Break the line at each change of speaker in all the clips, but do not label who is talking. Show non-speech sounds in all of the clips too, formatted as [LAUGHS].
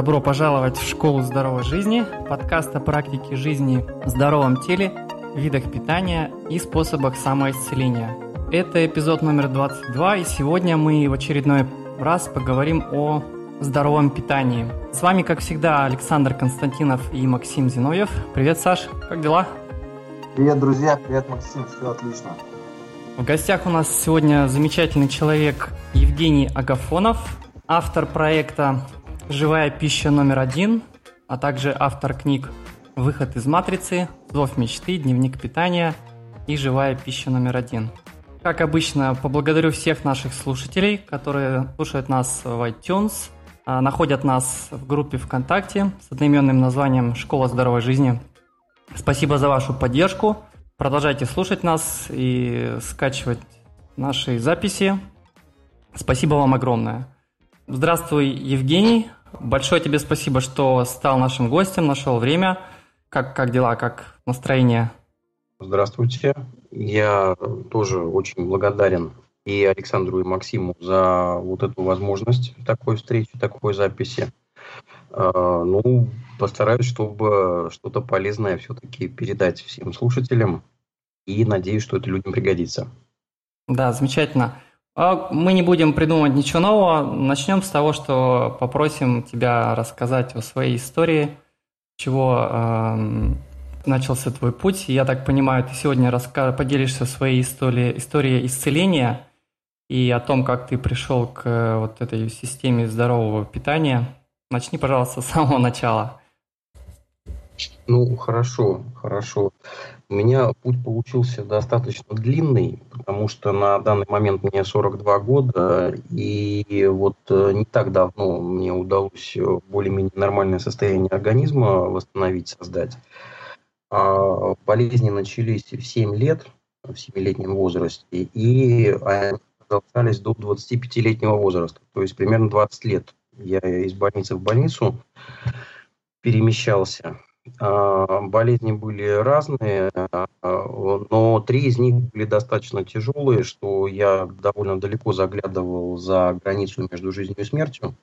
Добро пожаловать в школу здоровой жизни, подкаст о практике жизни в здоровом теле, видах питания и способах самоисцеления. Это эпизод номер 22, и сегодня мы в очередной раз поговорим о здоровом питании. С вами, как всегда, Александр Константинов и Максим Зиновьев. Привет, Саш, как дела?
Привет, друзья, привет, Максим, все отлично.
В гостях у нас сегодня замечательный человек Евгений Агафонов, автор проекта «Живая пища номер один», а также автор книг «Выход из матрицы», «Зов мечты», «Дневник питания» и «Живая пища номер один». Как обычно, поблагодарю всех наших слушателей, которые слушают нас в iTunes, а, находят нас в группе ВКонтакте с одноименным названием «Школа здоровой жизни». Спасибо за вашу поддержку. Продолжайте слушать нас и скачивать наши записи. Спасибо вам огромное. Здравствуй, Евгений. Большое тебе спасибо, что стал нашим гостем, нашел время. Как, как дела, как настроение?
Здравствуйте. Я тоже очень благодарен и Александру, и Максиму за вот эту возможность такой встречи, такой записи. А, ну, постараюсь, чтобы что-то полезное все-таки передать всем слушателям. И надеюсь, что это людям пригодится.
Да, замечательно. А мы не будем придумывать ничего нового. Начнем с того, что попросим тебя рассказать о своей истории, чего э, начался твой путь. Я так понимаю, ты сегодня раска- поделишься своей историей, историей исцеления и о том, как ты пришел к э, вот этой системе здорового питания. Начни, пожалуйста, с самого начала.
Ну, хорошо, хорошо. У меня путь получился достаточно длинный, потому что на данный момент мне 42 года, и вот э, не так давно мне удалось более-менее нормальное состояние организма восстановить, создать. А болезни начались в 7 лет, в 7-летнем возрасте, и продолжались до 25-летнего возраста, то есть примерно 20 лет. Я из больницы в больницу перемещался. А, болезни были разные, а, но три из них были достаточно тяжелые, что я довольно далеко заглядывал за границу между жизнью и смертью.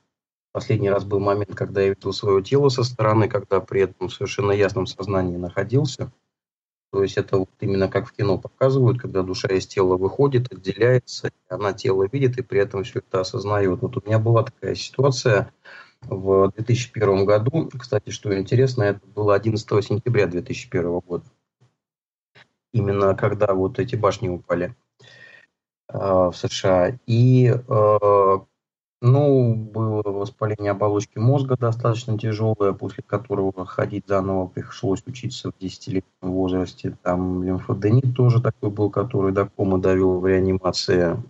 Последний раз был момент, когда я видел свое тело со стороны, когда при этом в совершенно ясном сознании находился. То есть это вот именно как в кино показывают, когда душа из тела выходит, отделяется, она тело видит и при этом все это осознает. Вот у меня была такая ситуация, в 2001 году. Кстати, что интересно, это было 11 сентября 2001 года. Именно когда вот эти башни упали э, в США. И э, ну, было воспаление оболочки мозга достаточно тяжелое, после которого ходить заново пришлось учиться в 10-летнем возрасте. Там лимфоденит тоже такой был, который до комы довел в реанимации.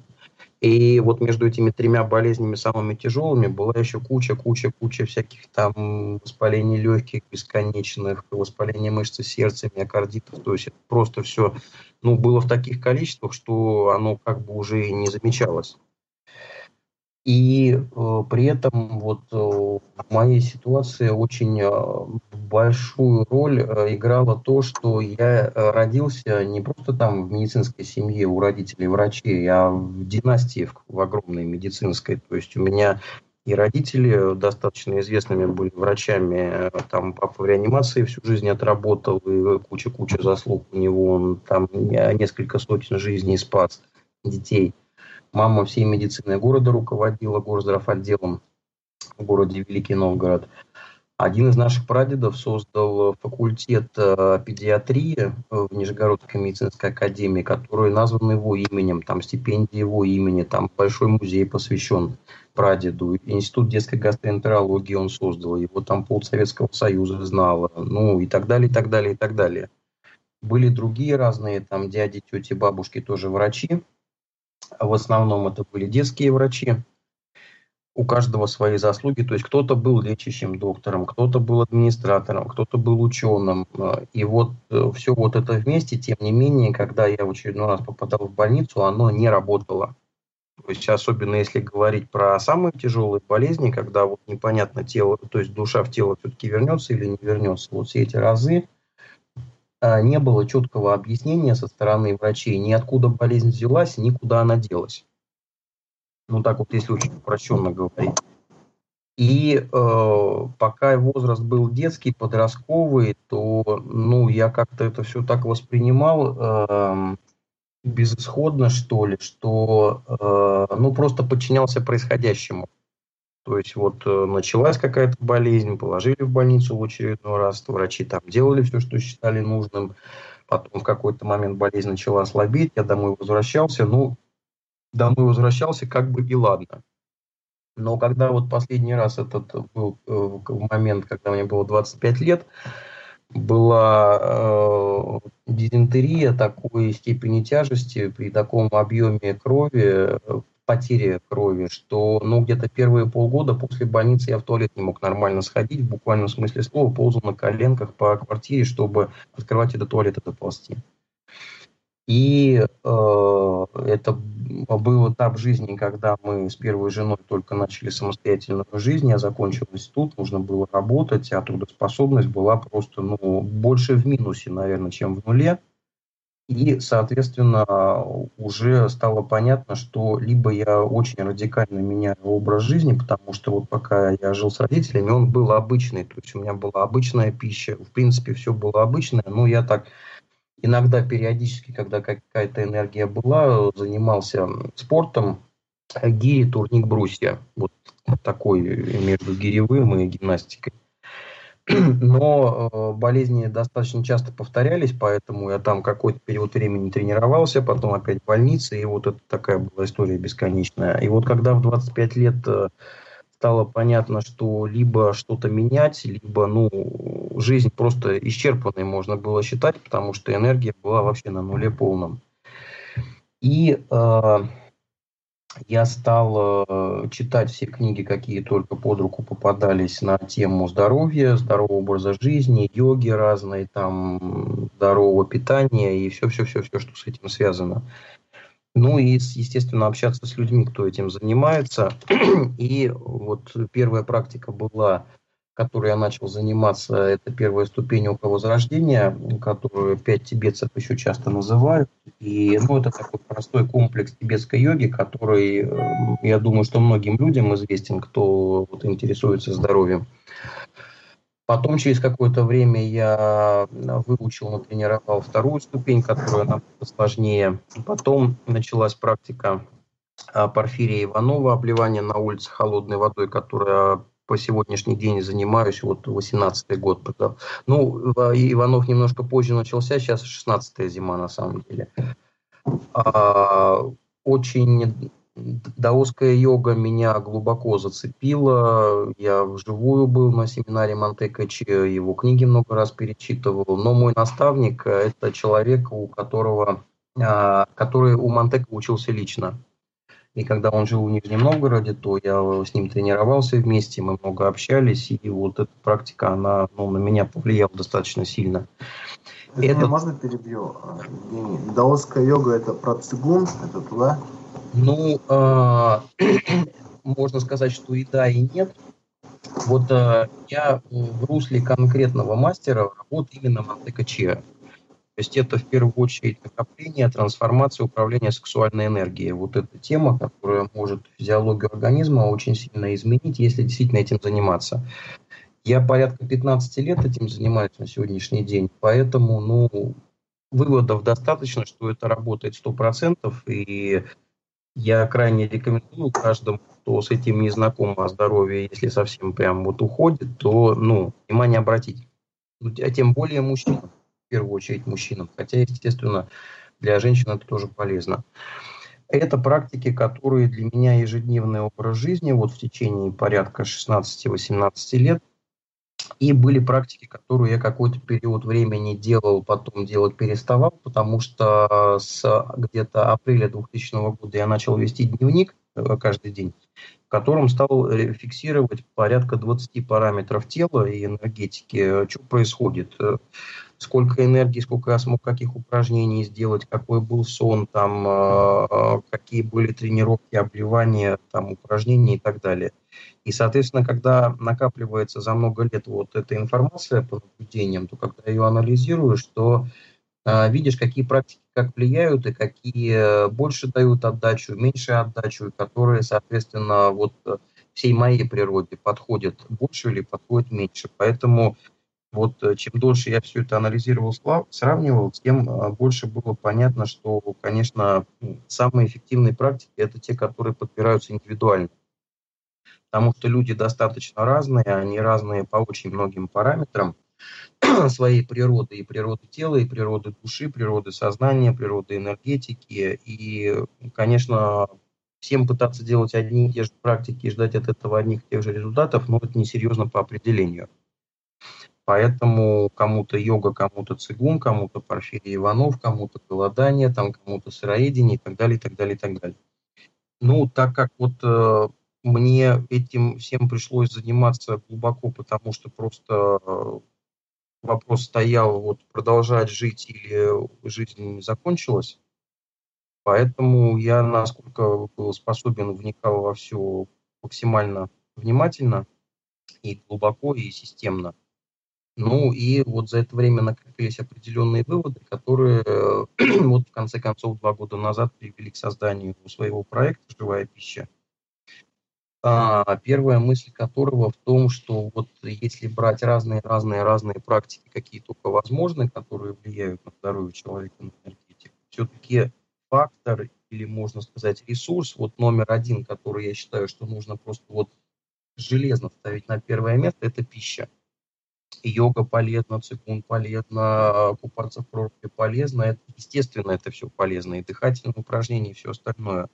И вот между этими тремя болезнями самыми тяжелыми была еще куча, куча, куча всяких там воспалений легких бесконечных, воспаления мышцы сердца, миокардитов. То есть это просто все ну, было в таких количествах, что оно как бы уже не замечалось. И э, при этом вот э, в моей ситуации очень э, большую роль э, играло то, что я э, родился не просто там в медицинской семье у родителей врачей, а в династии в, в огромной медицинской. То есть у меня и родители достаточно известными были врачами. Э, там папа в реанимации всю жизнь отработал, и куча-куча заслуг у него. Он там несколько сотен жизней спас детей. Мама всей медицины города руководила горздрав отделом в городе Великий Новгород. Один из наших прадедов создал факультет э, педиатрии в Нижегородской медицинской академии, который назван его именем, там стипендия его имени, там большой музей посвящен прадеду. Институт детской гастроэнтерологии он создал, его там пол Советского Союза знало, ну и так далее, и так далее, и так далее. Были другие разные там дяди, тети, бабушки, тоже врачи, в основном это были детские врачи. У каждого свои заслуги. То есть кто-то был лечащим доктором, кто-то был администратором, кто-то был ученым. И вот э, все вот это вместе, тем не менее, когда я в очередной раз попадал в больницу, оно не работало. То есть особенно если говорить про самые тяжелые болезни, когда вот непонятно тело, то есть душа в тело все-таки вернется или не вернется. Вот все эти разы не было четкого объяснения со стороны врачей ни откуда болезнь взялась, ни куда она делась. Ну так вот, если очень упрощенно говорить. И э, пока возраст был детский, подростковый, то ну, я как-то это все так воспринимал э, безысходно, что ли, что э, ну, просто подчинялся происходящему. То есть вот э, началась какая-то болезнь, положили в больницу в очередной раз, врачи там делали все, что считали нужным. Потом в какой-то момент болезнь начала слабеть, я домой возвращался. Ну, домой возвращался как бы и ладно. Но когда вот последний раз этот был э, в момент, когда мне было 25 лет, была э, дизентерия такой степени тяжести при таком объеме крови, потери крови, что ну, где-то первые полгода после больницы я в туалет не мог нормально сходить, в буквальном смысле слова, ползал на коленках по квартире, чтобы открывать этот туалет, это ползти. И э, это был этап жизни, когда мы с первой женой только начали самостоятельную жизнь, я закончил институт, нужно было работать, а трудоспособность была просто ну, больше в минусе, наверное, чем в нуле. И, соответственно, уже стало понятно, что либо я очень радикально меняю образ жизни, потому что вот пока я жил с родителями, он был обычный, то есть у меня была обычная пища, в принципе, все было обычное, но я так иногда периодически, когда какая-то энергия была, занимался спортом, гири, турник, брусья. Вот такой между гиревым и гимнастикой. [CLEARS THROAT] Но э, болезни достаточно часто повторялись, поэтому я там какой-то период времени тренировался, потом опять в больнице, и вот это такая была история бесконечная. И вот когда в 25 лет э, стало понятно, что либо что-то менять, либо, ну, жизнь просто исчерпанной можно было считать, потому что энергия была вообще на нуле полном. И э, я стал э, читать все книги, какие только под руку попадались на тему здоровья, здорового образа жизни, йоги разные, там, здорового питания и все-все-все, что с этим связано. Ну и, естественно, общаться с людьми, кто этим занимается. [CLEARS THROAT] И вот первая практика была, которой я начал заниматься, это первая ступень около возрождения, которую пять тибетцев еще часто называют. И ну, это такой простой комплекс тибетской йоги, который, э, я думаю, что многим людям известен, кто вот, интересуется здоровьем. Потом через какое-то время я выучил, натренировал вторую ступень, которая намного сложнее. Потом началась практика а, Порфирия Иванова, обливание на улице холодной водой, которая по сегодняшний день занимаюсь, вот 18-й год. Ну, Иванов немножко позже начался, сейчас 16-я зима на самом деле. А, очень Даосская йога меня глубоко зацепила. Я вживую был на семинаре Монтекачи, его книги много раз перечитывал. Но мой наставник – это человек, у которого, а, который у Монтека учился лично. И когда он жил в Нижнем Новгороде, то я с ним тренировался вместе, мы много общались, и вот эта практика, она ну, на меня повлияла достаточно сильно.
Это... Можно перебью, Евгений? Даосская йога – это про цигун, это туда?
Ну, э, [CLEARS THROAT] можно сказать, что и да, и нет. Вот э, я в русле конкретного мастера работаю именно Монте То есть это в первую очередь накопление, трансформация, управление сексуальной энергией. Вот эта тема, которая может физиологию организма очень сильно изменить, если действительно этим заниматься. Я порядка 15 лет этим занимаюсь на сегодняшний день, поэтому ну, выводов достаточно, что это работает 100%, и я крайне рекомендую каждому, кто с этим не знаком о здоровье, если совсем прям вот уходит, то, ну, внимание обратить. Ну, а тем более мужчинам, в первую очередь мужчинам. Хотя, естественно, для женщин это тоже полезно. Это практики, которые для меня ежедневный образ жизни, вот в течение порядка 16-18 лет, и были практики, которые я какой-то период времени делал, потом делать переставал, потому что с где-то апреля 2000 года я начал вести дневник э, каждый день, в котором стал фиксировать порядка 20 параметров тела и энергетики, что происходит, э, сколько энергии, сколько я смог каких упражнений сделать, какой был сон, там, э, какие были тренировки, обливания, там, упражнения и так далее. И, соответственно, когда накапливается за много лет вот эта информация по наблюдениям, то когда ее анализируешь, то э, видишь, какие практики как влияют и какие больше дают отдачу, меньше отдачу, и которые, соответственно, вот всей моей природе подходит больше или подходит меньше. Поэтому вот э, чем дольше я все это анализировал, сравнивал, тем а, больше было понятно, что, конечно, самые эффективные практики – это те, которые подбираются индивидуально. Потому что люди достаточно разные, они разные по очень многим параметрам [CLEARS THROAT] своей природы, и природы тела, и природы души, природы сознания, природы энергетики. И, конечно, всем пытаться делать одни и те же практики и ждать от этого одних и тех же результатов, ну, это несерьезно по определению. Поэтому кому-то йога, кому-то цигун, кому-то Порфирий Иванов, кому-то голодание, там кому-то сыроедение и так далее, и так далее, и так далее. Ну, так как вот э, мне этим всем пришлось заниматься глубоко, потому что просто э, вопрос стоял, вот продолжать жить или жизнь закончилась. Поэтому я, насколько был способен, вникал во все максимально внимательно и глубоко, и системно. Ну и вот за это время накопились определенные выводы, которые [CLEARS THROAT] вот в конце концов два года назад привели к созданию своего проекта «Живая пища». А, первая мысль которого в том, что вот если брать разные-разные-разные практики, какие только возможны, которые влияют на здоровье человека, на энергетику, все-таки фактор или, можно сказать, ресурс, вот номер один, который я считаю, что нужно просто вот железно ставить на первое место, это пища йога полезна, цигун полезно, купаться в проруби полезно. Это, естественно, это все полезно, и дыхательные упражнения, и все остальное.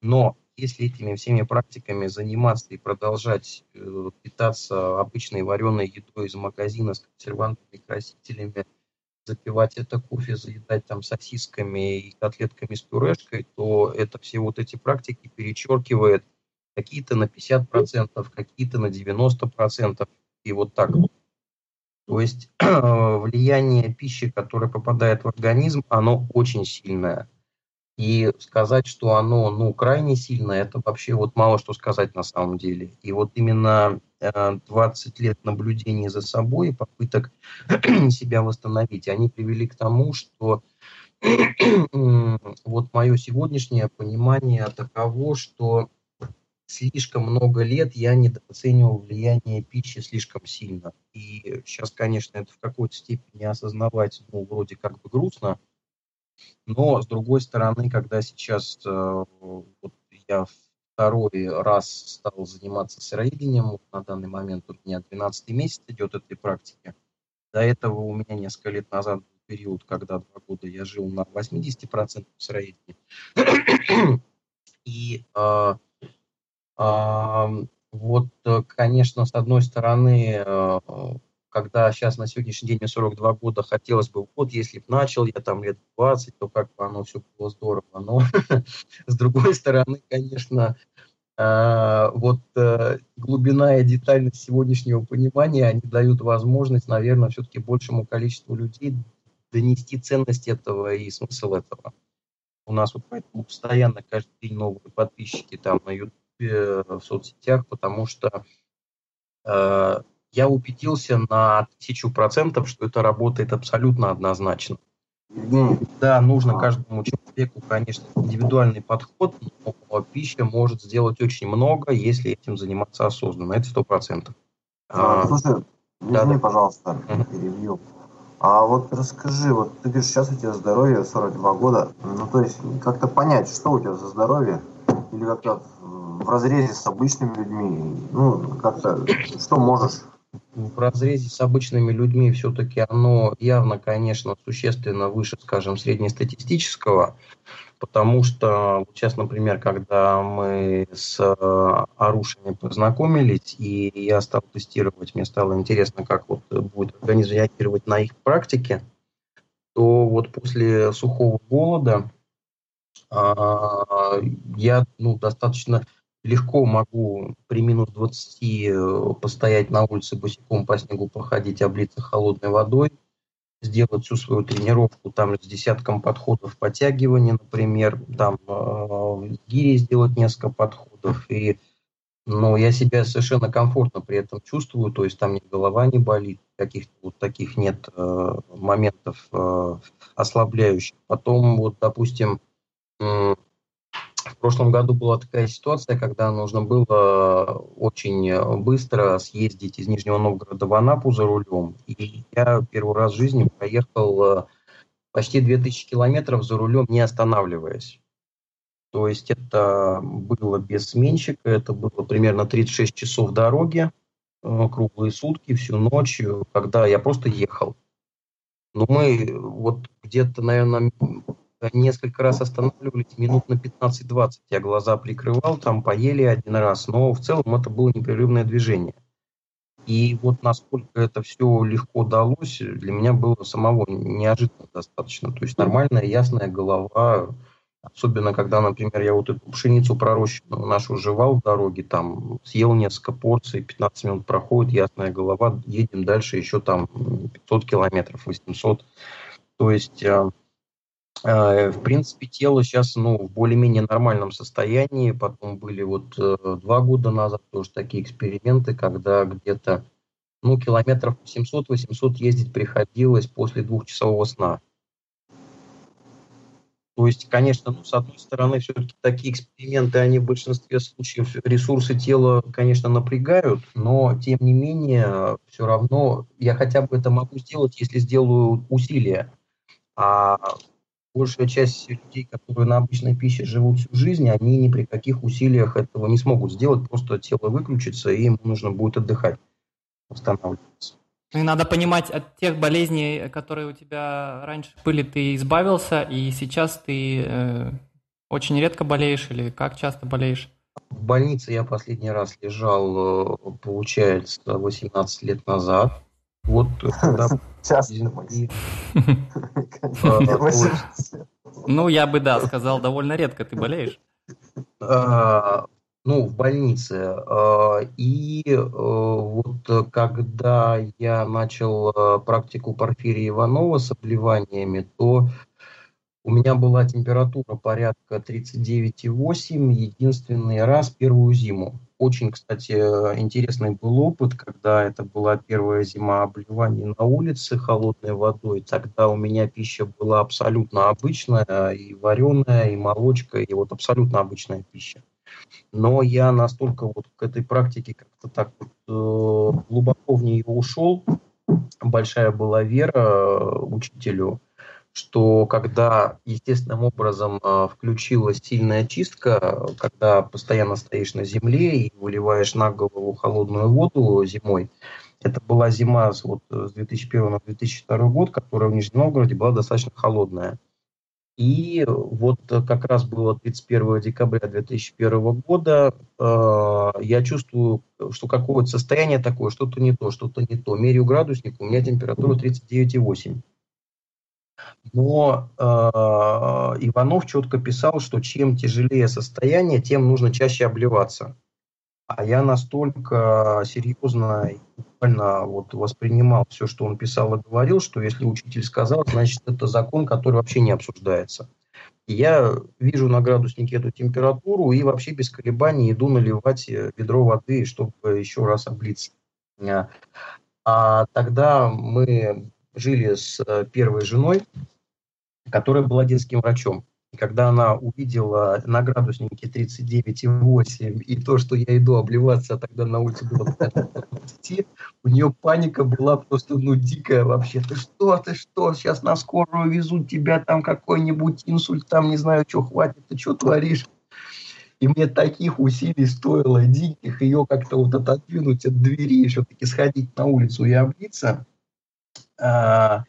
Но если этими всеми практиками заниматься и продолжать э, питаться обычной вареной едой из магазина с консервантами, красителями, запивать это кофе, заедать там сосисками и котлетками с пюрешкой, то это все вот эти практики перечеркивает какие-то на 50%, какие-то на 90%. И вот так то есть [CLEARS THROAT] влияние пищи, которая попадает в организм, оно очень сильное. И сказать, что оно ну, крайне сильное, это вообще вот мало что сказать на самом деле. И вот именно 20 э, лет наблюдений за собой, попыток [CLEARS THROAT] себя восстановить, они привели к тому, что [CLEARS THROAT] вот мое сегодняшнее понимание таково, что слишком много лет я недооценивал влияние пищи слишком сильно. И сейчас, конечно, это в какой-то степени осознавать, ну, вроде как бы грустно, но, с другой стороны, когда сейчас э, вот я второй раз стал заниматься сыроедением, вот на данный момент у меня 12 месяц идет этой практики, до этого у меня несколько лет назад был период, когда два года я жил на 80% сыроедения. И э, вот, э, конечно, с одной стороны, э, когда сейчас на сегодняшний день мне 42 года, хотелось бы, вот если бы начал я там лет 20, то как бы оно все было здорово. Но [LAUGHS] с другой стороны, конечно, э, вот глубина и детальность сегодняшнего понимания, они дают возможность, наверное, все-таки большему количеству людей донести ценность этого и смысл этого. У нас вот поэтому постоянно каждый день новые подписчики там на YouTube, Э, в соцсетях, потому что э, я убедился на тысячу процентов, что это работает абсолютно однозначно. Да, нужно каждому человеку, конечно, индивидуальный подход, но пища может сделать очень много, если этим заниматься осознанно. Это сто процентов.
А, а, слушай, извини, да, пожалуйста, перебью. А вот расскажи, вот ты говоришь, сейчас у тебя здоровье 42 года, ну то есть как-то понять, что у тебя за здоровье, или как-то в разрезе с обычными людьми? Ну, как-то, что можешь?
В разрезе с обычными людьми все-таки оно явно, конечно, существенно выше, скажем, среднестатистического, потому что сейчас, например, когда мы с э, орушами познакомились, и я стал тестировать, мне стало интересно, как вот будет организм реагировать на их практике, то вот после сухого голода а, я ну, достаточно легко могу при минус 20 э, постоять на улице босиком по снегу, походить, облиться холодной водой, сделать всю свою тренировку там с десятком подходов подтягивания, например, там э, гири сделать несколько подходов, и но я себя совершенно комфортно при этом чувствую, то есть там ни голова не болит, каких-то вот таких нет э, моментов э, ослабляющих. Потом вот, допустим, прошлом году была такая ситуация, когда нужно было очень быстро съездить из Нижнего Новгорода в Анапу за рулем. И я первый раз в жизни проехал э, почти 2000 километров за рулем, не останавливаясь. То есть это было без сменщика, это было примерно 36 часов дороги, э, круглые сутки, всю ночь, когда я просто ехал. Но мы вот где-то, наверное, несколько раз останавливались, минут на 15-20 я глаза прикрывал, там поели один раз, но в целом это было непрерывное движение. И вот насколько это все легко далось, для меня было самого неожиданно достаточно. То есть нормальная, ясная голова, особенно когда, например, я вот эту пшеницу пророщенную нашу жевал в дороге, там съел несколько порций, 15 минут проходит, ясная голова, едем дальше еще там 500 километров, 800. То есть э, в принципе, тело сейчас ну, в более-менее нормальном состоянии. Потом были вот э, два года назад тоже такие эксперименты, когда где-то ну, километров 700-800 ездить приходилось после двухчасового сна. То есть, конечно, ну, с одной стороны, все-таки такие эксперименты, они в большинстве случаев ресурсы тела, конечно, напрягают, но, тем не менее, все равно я хотя бы это могу сделать, если сделаю усилия. А большая часть людей, которые на обычной пище живут всю жизнь, они ни при каких усилиях этого не смогут сделать, просто тело выключится, и им нужно будет отдыхать, восстанавливаться.
Ну и надо понимать, от тех болезней, которые у тебя раньше были, ты избавился, и сейчас ты э, очень редко болеешь или как часто болеешь?
В больнице я последний раз лежал, э, получается, 18 лет назад. Вот когда... [LAUGHS]
Часто,
Ну, я бы, да, сказал, довольно редко ты болеешь.
А, ну, в больнице. А, и э, вот когда я начал э, практику Порфирия Иванова с обливаниями, то у меня была температура порядка 39,8 единственный раз первую зиму. Очень, кстати, интересный был опыт, когда это была первая зима обливаний на улице холодной водой. Тогда у меня пища была абсолютно обычная, и вареная, и молочка, и вот абсолютно обычная пища. Но я настолько вот к этой практике как-то так вот, э, глубоко в нее ушел, большая была вера э, учителю, что когда естественным образом э, включилась сильная чистка, когда постоянно стоишь на земле и выливаешь на голову холодную воду зимой, это была зима вот, с 2001 на 2002 год, которая в Нижнем Новгороде была достаточно холодная. И вот как раз было 31 декабря 2001 года, э, я чувствую, что какое-то состояние такое, что-то не то, что-то не то. Меряю градусник, у меня температура 39,8. Но э, Иванов четко писал, что чем тяжелее состояние, тем нужно чаще обливаться. А я настолько серьезно и буквально вот воспринимал все, что он писал и говорил, что если учитель сказал, значит, это закон, который вообще не обсуждается. Я вижу на градуснике эту температуру и вообще без колебаний иду наливать ведро воды, чтобы еще раз облиться. А тогда мы жили с э, первой женой, которая была детским врачом. И когда она увидела на градуснике 39,8 и то, что я иду обливаться, а тогда на улице было 20, у нее паника была просто ну дикая вообще. Ты что, ты что, сейчас на скорую везут тебя, там какой-нибудь инсульт, там не знаю, что хватит, ты что творишь? И мне таких усилий стоило, диких, ее как-то вот отодвинуть от двери, еще таки сходить на улицу и облиться. А,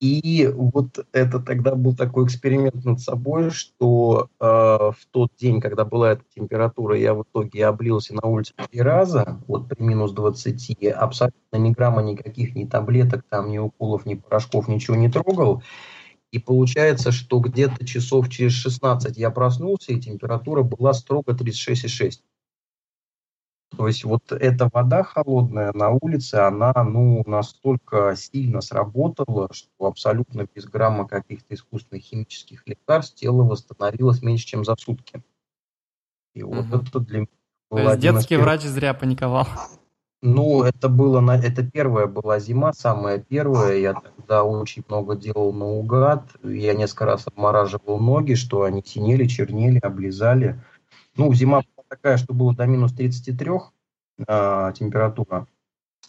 и вот это тогда был такой эксперимент над собой, что э, в тот день, когда была эта температура, я в итоге облился на улице три раза, вот при минус 20, абсолютно ни грамма никаких, ни таблеток, там, ни уколов, ни порошков, ничего не трогал. И получается, что где-то часов через 16 я проснулся, и температура была строго 36,6. То есть вот эта вода холодная на улице, она ну, настолько сильно сработала, что абсолютно без грамма каких-то искусственных химических лекарств тело восстановилось меньше, чем за сутки.
И угу. вот это для меня То есть детский врач зря паниковал.
Ну, это было, это первая была зима, самая первая. Я тогда очень много делал наугад. Я несколько раз обмораживал ноги, что они синели, чернели, облизали. Ну, зима такая, что было до минус 33 э, температура.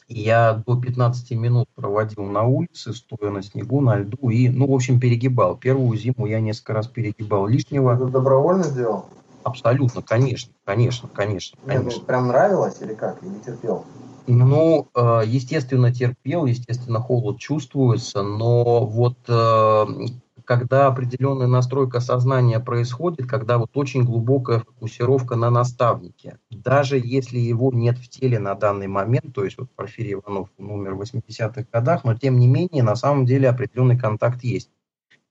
Я до 15 минут проводил на улице, стоя на снегу, на льду и, ну, в общем, перегибал. Первую зиму я несколько раз перегибал лишнего.
Ты добровольно сделал?
Абсолютно, конечно, конечно, конечно.
конечно. Мне прям нравилось или как? Или терпел?
Ну, э, естественно, терпел, естественно, холод чувствуется, но вот э, когда определенная настройка сознания происходит, когда вот очень глубокая фокусировка на наставнике, даже если его нет в теле на данный момент, то есть вот Порфирий Иванов умер в 80-х годах, но тем не менее на самом деле определенный контакт есть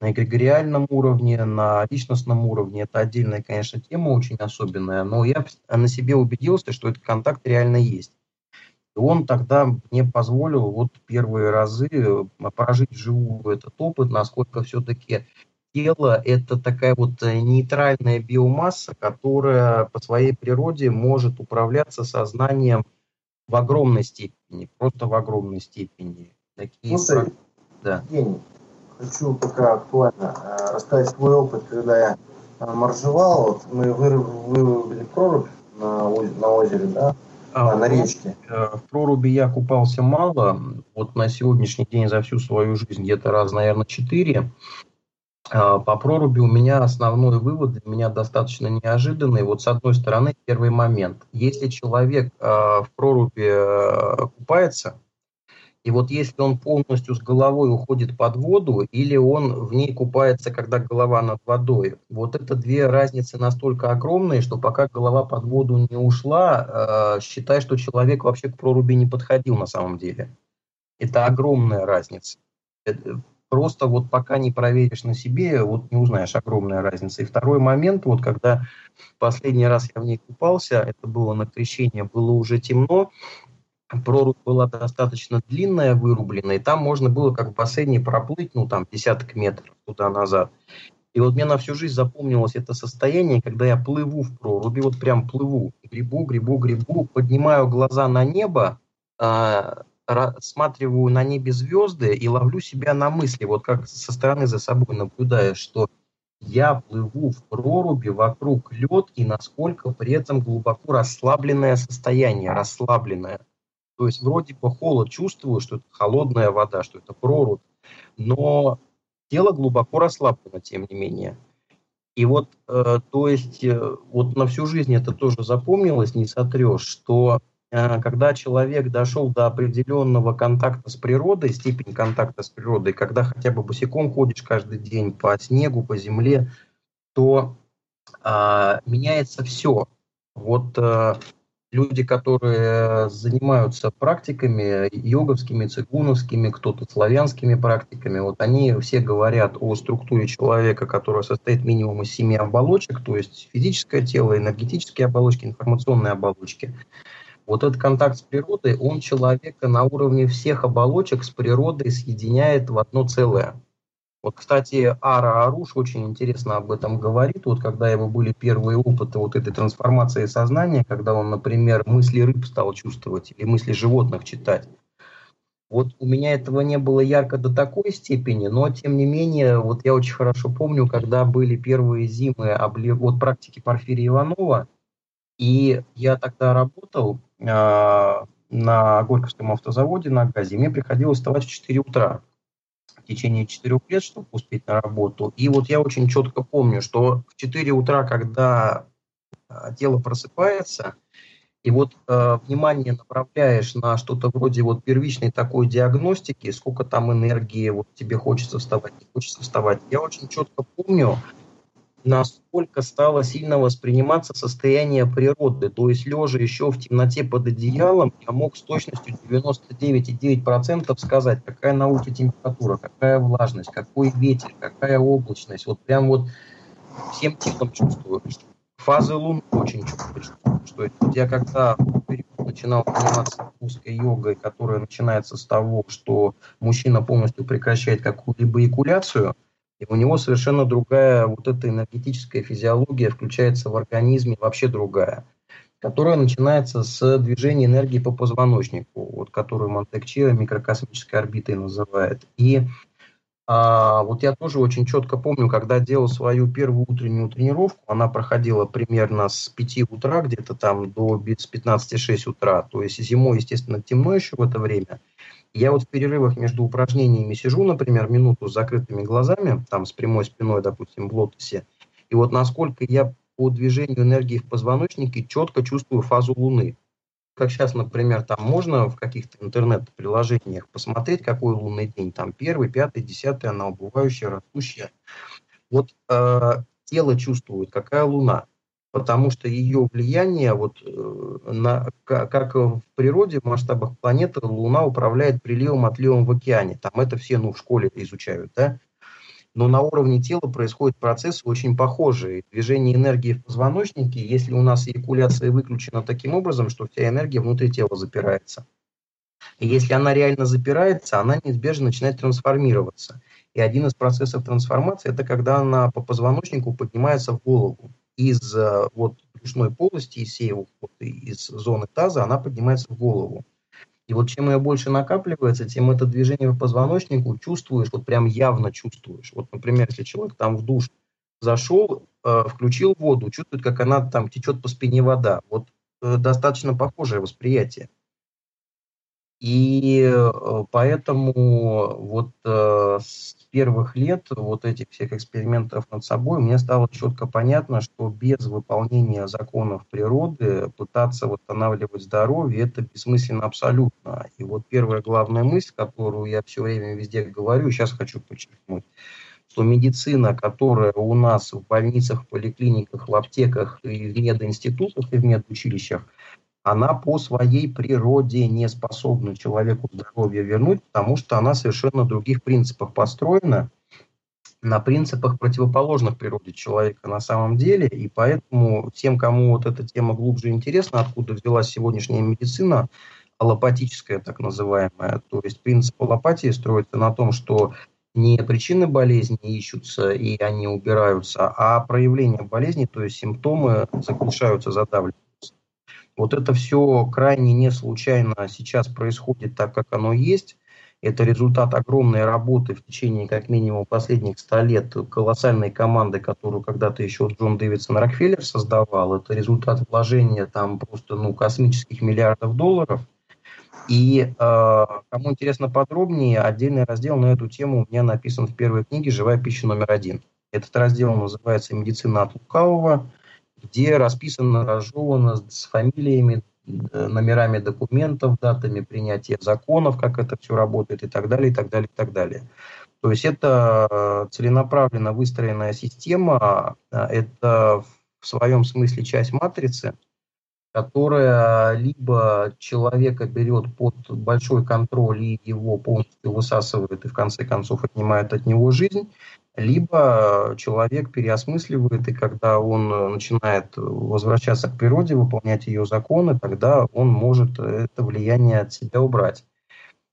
на эгрегориальном уровне, на личностном уровне. Это отдельная, конечно, тема очень особенная, но я на себе убедился, что этот контакт реально есть. Он тогда мне позволил вот первые разы э, прожить вживую этот опыт, насколько все-таки тело – это такая вот э, нейтральная биомасса, которая по своей природе может управляться сознанием в огромной степени, просто в огромной степени.
Такие Слушай, да. Евгений, хочу пока актуально э, рассказать свой опыт, когда я э, моржевал. Вот мы вырубили прорубь на, на озере, да, а, на речке.
Э, в проруби я купался мало. Вот на сегодняшний день за всю свою жизнь где-то раз, наверное, четыре. А, по проруби у меня основной вывод для меня достаточно неожиданный. Вот с одной стороны, первый момент. Если человек в проруби купается, и вот если он полностью с головой уходит под воду, или он в ней купается, когда голова над водой, вот это две разницы настолько огромные, что пока голова под воду не ушла, э, считай, что человек вообще к проруби не подходил на самом деле. Это огромная разница. Это просто вот пока не проверишь на себе, вот не узнаешь огромная разница. И второй момент, вот когда последний раз я в ней купался, это было на крещение, было уже темно, прорубь была достаточно длинная, вырублена, и там можно было как в бассейне проплыть, ну, там, десяток метров туда-назад. И вот мне на всю жизнь запомнилось это состояние, когда я плыву в проруби, вот прям плыву, грибу, грибу, грибу, поднимаю глаза на небо, э, рассматриваю на небе звезды и ловлю себя на мысли, вот как со стороны за собой наблюдая, что я плыву в проруби, вокруг лед, и насколько при этом глубоко расслабленное состояние, расслабленное. То есть вроде бы холод чувствую, что это холодная вода, что это прорубь, но тело глубоко расслаблено, тем не менее. И вот, э, то есть, э, вот на всю жизнь это тоже запомнилось, не сотрешь, что э, когда человек дошел до определенного контакта с природой, степень контакта с природой, когда хотя бы босиком ходишь каждый день по снегу, по земле, то э, меняется все. Вот э, люди, которые занимаются практиками йоговскими, цигуновскими, кто-то славянскими практиками, вот они все говорят о структуре человека, которая состоит минимум из семи оболочек, то есть физическое тело, энергетические оболочки, информационные оболочки. Вот этот контакт с природой, он человека на уровне всех оболочек с природой соединяет в одно целое. Вот, кстати, Ара Аруш очень интересно об этом говорит. Вот когда его были первые опыты вот этой трансформации сознания, когда он, например, мысли рыб стал чувствовать или мысли животных читать. Вот у меня этого не было ярко до такой степени, но тем не менее, вот я очень хорошо помню, когда были первые зимы обли... вот практики Порфирия Иванова, и я тогда работал э, на Горьковском автозаводе на ГАЗе, мне приходилось вставать в 4 утра течение четырех лет, чтобы успеть на работу. И вот я очень четко помню, что в 4 утра, когда а, тело просыпается, и вот э, внимание направляешь на что-то вроде вот первичной такой диагностики, сколько там энергии, вот тебе хочется вставать, не хочется вставать. Я очень четко помню, насколько стало сильно восприниматься состояние природы. То есть лежа еще в темноте под одеялом, я мог с точностью 99,9% сказать, какая на улице температура, какая влажность, какой ветер, какая облачность. Вот прям вот всем телом чувствую. Фазы Луны очень чувствую. Что это. Я когда начинал заниматься узкой йогой, которая начинается с того, что мужчина полностью прекращает какую-либо экуляцию – и у него совершенно другая вот эта энергетическая физиология включается в организме, вообще другая. которая начинается с движения энергии по позвоночнику, вот, которую Монтекче микрокосмической орбитой называет. И а, вот я тоже очень четко помню, когда делал свою первую утреннюю тренировку, она проходила примерно с 5 утра, где-то там до с 15-6 утра, то есть зимой, естественно, темно еще в это время. Я вот в перерывах между упражнениями сижу, например, минуту с закрытыми глазами, там с прямой спиной, допустим, в лотосе, и вот насколько я по движению энергии в позвоночнике четко чувствую фазу Луны. Как сейчас, например, там можно в каких-то интернет-приложениях посмотреть, какой лунный день, там первый, пятый, десятый, она убывающая, растущая. Вот э, тело чувствует, какая Луна, потому что ее влияние, вот, э, на, как в природе, в масштабах планеты, Луна управляет приливом, отливом в океане. Там это все ну, в школе изучают, да? но на уровне тела происходят процессы очень похожие. Движение энергии в позвоночнике, если у нас эякуляция выключена таким образом, что вся энергия внутри тела запирается. И если она реально запирается, она неизбежно начинает трансформироваться. И один из процессов трансформации – это когда она по позвоночнику поднимается в голову. Из э, вот, брюшной полости, из, всей, вот, из зоны таза она поднимается в голову. И вот чем ее больше накапливается, тем это движение по позвоночнику чувствуешь, вот прям явно чувствуешь. Вот, например, если человек там в душ зашел, э, включил воду, чувствует, как она там течет по спине вода. Вот э, достаточно похожее восприятие. И э, поэтому вот э, с первых лет вот этих всех экспериментов над собой мне стало четко понятно, что без выполнения законов природы пытаться восстанавливать здоровье это бессмысленно абсолютно. И вот первая главная мысль, которую я все время везде говорю, сейчас хочу подчеркнуть, что медицина, которая у нас в больницах, поликлиниках, в аптеках и в мединститутах и в медучилищах – она по своей природе не способна человеку здоровье вернуть, потому что она совершенно других принципах построена, на принципах противоположных природе человека на самом деле, и поэтому тем, кому вот эта тема глубже интересна, откуда взялась сегодняшняя медицина, аллопатическая так называемая, то есть принцип аллопатии строится на том, что не причины болезни ищутся и они убираются, а проявления болезни, то есть симптомы заглушаются, задавливаются. Вот это все крайне не случайно сейчас происходит так, как оно есть. Это результат огромной работы в течение как минимум последних 100 лет колоссальной команды, которую когда-то еще Джон Дэвидсон Рокфеллер создавал. Это результат вложения там просто ну, космических миллиардов долларов. И э, кому интересно подробнее, отдельный раздел на эту тему у меня написан в первой книге «Живая пища номер один». Этот раздел называется «Медицина от лукавого» где расписано, разжевано с фамилиями, э, номерами документов, датами принятия законов, как это все работает и так далее, и так далее, и так далее. То есть это э, целенаправленно выстроенная система, э, это в своем смысле часть матрицы, которая либо человека берет под большой контроль и его полностью высасывает и в конце концов отнимает от него жизнь, либо человек переосмысливает, и когда он э, начинает возвращаться к природе, выполнять ее законы, тогда он может это влияние от себя убрать.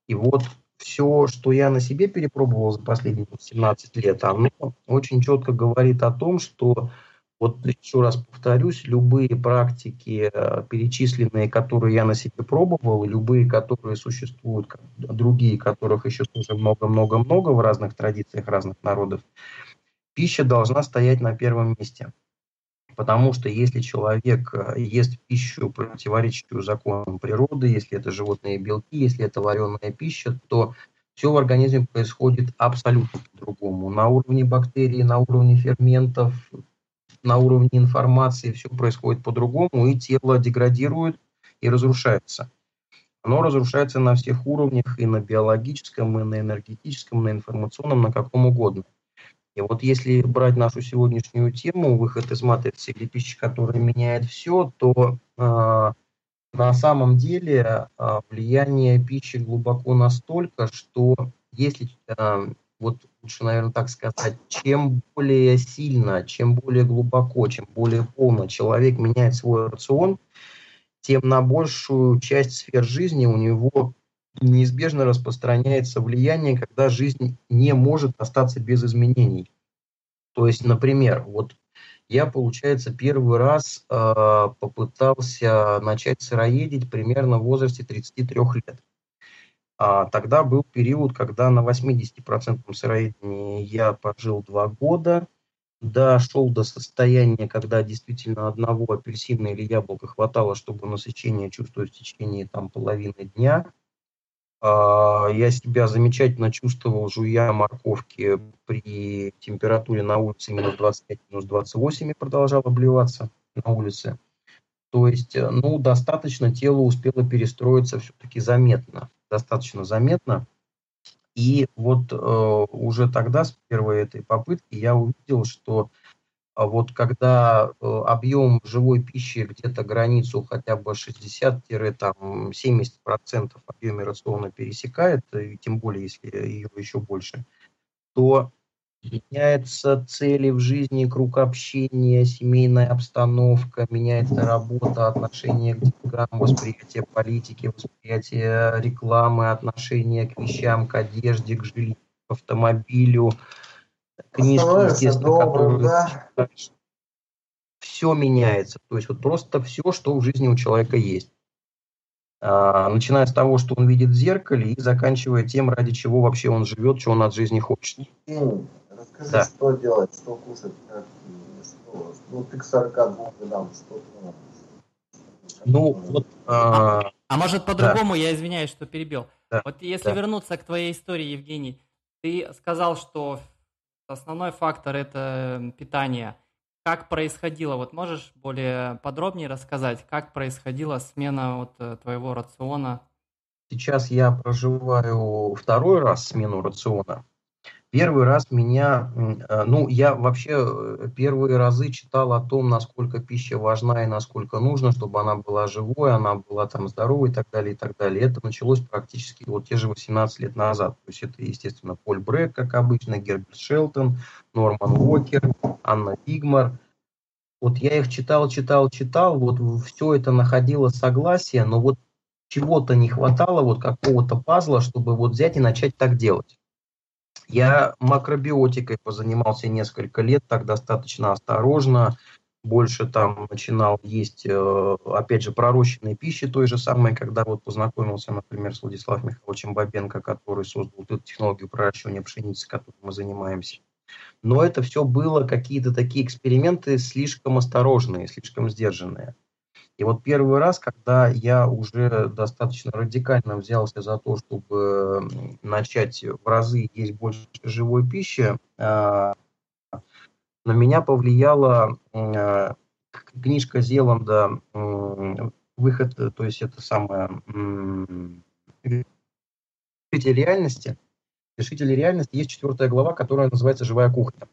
И вот все, что я на себе перепробовал за последние 17 лет, оно очень четко говорит о том, что вот еще раз повторюсь, любые практики, э, перечисленные, которые я на себе пробовал, любые, которые существуют, другие, которых еще тоже много-много-много в разных традициях разных народов, пища должна стоять на первом месте. Потому что если человек э, ест пищу, противоречащую законам природы, если это животные белки, если это вареная пища, то все в организме происходит абсолютно по-другому. На уровне бактерий, на уровне ферментов, на уровне информации все происходит по-другому, и тело деградирует и разрушается. Оно разрушается на всех уровнях, и на биологическом, и на энергетическом, и на информационном, на каком угодно. И вот если брать нашу сегодняшнюю тему, выход из матрицы или пища, которая меняет все, то э, на самом деле э, влияние пищи глубоко настолько, что если э, вот лучше, наверное, так сказать, чем более сильно, чем более глубоко, чем более полно человек меняет свой рацион, тем на большую часть сфер жизни у него неизбежно распространяется влияние, когда жизнь не может остаться без изменений. То есть, например, вот я, получается, первый раз э, попытался начать сыроедить примерно в возрасте 33 лет. А тогда был период, когда на 80% сыроедении я пожил два года, дошел до состояния, когда действительно одного апельсина или яблока хватало, чтобы насыщение чувствовать в течение там, половины дня. А, я себя замечательно чувствовал, жуя морковки при температуре на улице минус 25, минус 28 и продолжал обливаться на улице. То есть, э, ну, достаточно тело успело перестроиться все-таки заметно, достаточно заметно. И вот э, уже тогда, с первой этой попытки, я увидел, что а вот когда э, объем живой пищи где-то границу хотя бы 60-70% объема рациона пересекает, и тем более, если ее еще больше, то меняются цели в жизни, круг общения, семейная обстановка, меняется работа, отношение к деньгам, восприятие политики, восприятие рекламы, отношение к вещам, к одежде, к жилью, к автомобилю, книжки, естественно, которые... Да? Все меняется. То есть вот просто все, что в жизни у человека есть. А, начиная с того, что он видит в зеркале, и заканчивая тем, ради чего вообще он живет, что он от жизни хочет.
Расскажи, да. что делать, что кушать, как, что, ну, ты к 42 годам, что
Ну, вот... А, а, а может по-другому, да. я извиняюсь, что перебил. Да. Вот если да. вернуться к твоей истории, Евгений, ты сказал, что основной фактор – это питание. Как происходило, вот можешь более подробнее рассказать, как происходила смена вот э, твоего рациона?
Сейчас я проживаю второй раз смену рациона. Первый раз меня, э, ну, я вообще э, первые разы читал о том, насколько пища важна и насколько нужно, чтобы она была живой, она была там здоровой и так далее, и так далее. Это началось практически вот те же 18 лет назад. То есть это, естественно, Поль Брэк, как обычно, Герберт Шелтон, Норман Уокер, Анна Игмар. Вот я их читал, читал, читал, вот все это находило согласие, но вот чего-то не хватало, вот какого-то пазла, чтобы вот взять и начать так делать. Я макробиотикой позанимался несколько лет, так достаточно осторожно, больше там начинал есть, э, опять же, пророщенной пищи той же самой, когда вот познакомился, например, с Владиславом Михайловичем Бабенко, который создал эту технологию проращивания пшеницы, которой мы занимаемся. Но это все было какие-то такие эксперименты слишком осторожные, слишком сдержанные. И вот первый раз, когда я уже достаточно радикально взялся за то, чтобы начать в разы есть больше живой пищи, а, на меня повлияла книжка Зеланда «Выход», то есть это самое «Решитель реальности». «Решитель реальности» есть четвертая глава, которая называется «Живая кухня».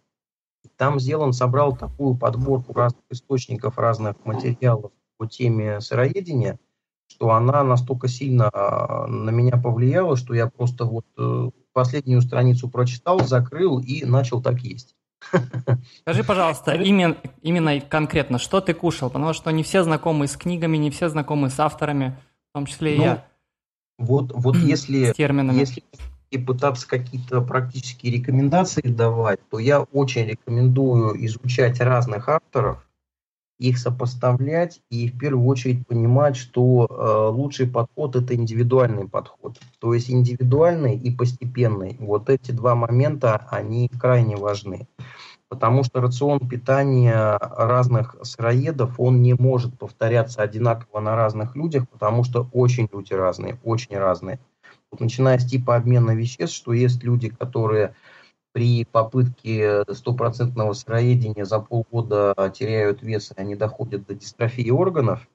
Там Зеланд собрал такую подборку разных источников, разных материалов, по теме сыроедения, что она настолько сильно а, на меня повлияла, что я просто вот э, последнюю страницу прочитал, закрыл и начал так есть. [LAUGHS]
Скажи, пожалуйста, именно, именно конкретно, что ты кушал? Потому что не все знакомы с книгами, не все знакомы с авторами, в том числе и ну, я.
Вот, вот если, если пытаться какие-то практические рекомендации давать, то я очень рекомендую изучать разных авторов, их сопоставлять и в первую очередь понимать, что э, лучший подход это индивидуальный подход. То есть индивидуальный и постепенный. Вот эти два момента, они крайне важны. Потому что рацион питания разных сыроедов, он не может повторяться одинаково на разных людях, потому что очень люди разные, очень разные. Вот начиная с типа обмена веществ, что есть люди, которые при попытке стопроцентного сыроедения за полгода теряют вес, и они доходят до дистрофии органов.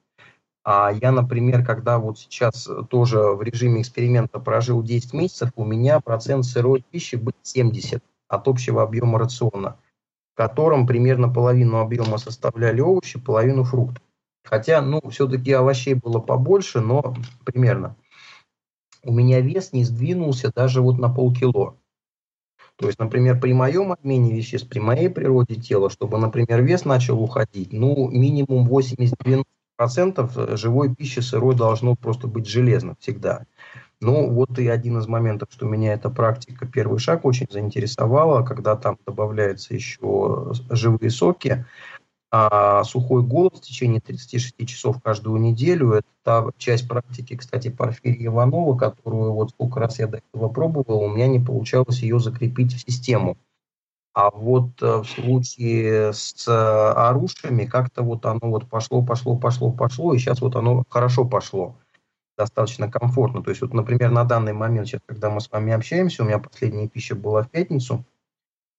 А я, например, когда вот сейчас тоже в режиме эксперимента прожил 10 месяцев, у меня процент сырой пищи был 70 от общего объема рациона, в котором примерно половину объема составляли овощи, половину фрукты. Хотя, ну, все-таки овощей было побольше, но примерно. У меня вес не сдвинулся даже вот на полкило. То есть, например, при моем обмене веществ, при моей природе тела, чтобы, например, вес начал уходить, ну, минимум 80-90% живой пищи сырой должно просто быть железно всегда. Ну, вот и один из моментов, что меня эта практика, первый шаг очень заинтересовала, когда там добавляются еще живые соки. А сухой голод в течение 36 часов каждую неделю – это та часть практики, кстати, Порфирия Иванова, которую вот сколько раз я до этого пробовал, у меня не получалось ее закрепить в систему. А вот э, в случае с э, орушами как-то вот оно вот пошло, пошло, пошло, пошло, и сейчас вот оно хорошо пошло, достаточно комфортно. То есть вот, например, на данный момент, сейчас, когда мы с вами общаемся, у меня последняя пища была в пятницу –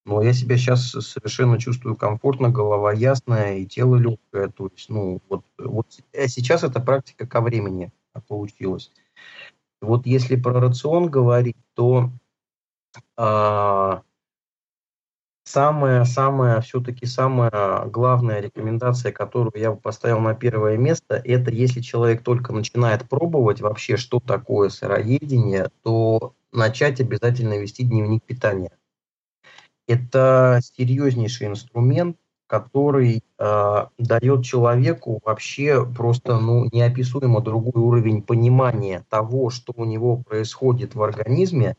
но я себя сейчас совершенно чувствую комфортно, голова ясная и тело легкое. То есть, ну, вот, вот а сейчас эта практика ко времени получилась. Вот если про рацион говорить, то а, самая, самая, все-таки самая главная рекомендация, которую я бы поставил на первое место, это если человек только начинает пробовать вообще, что такое сыроедение, то начать обязательно вести дневник питания. Это серьезнейший инструмент, который э, дает человеку вообще просто ну, неописуемо другой уровень понимания того, что у него происходит в организме,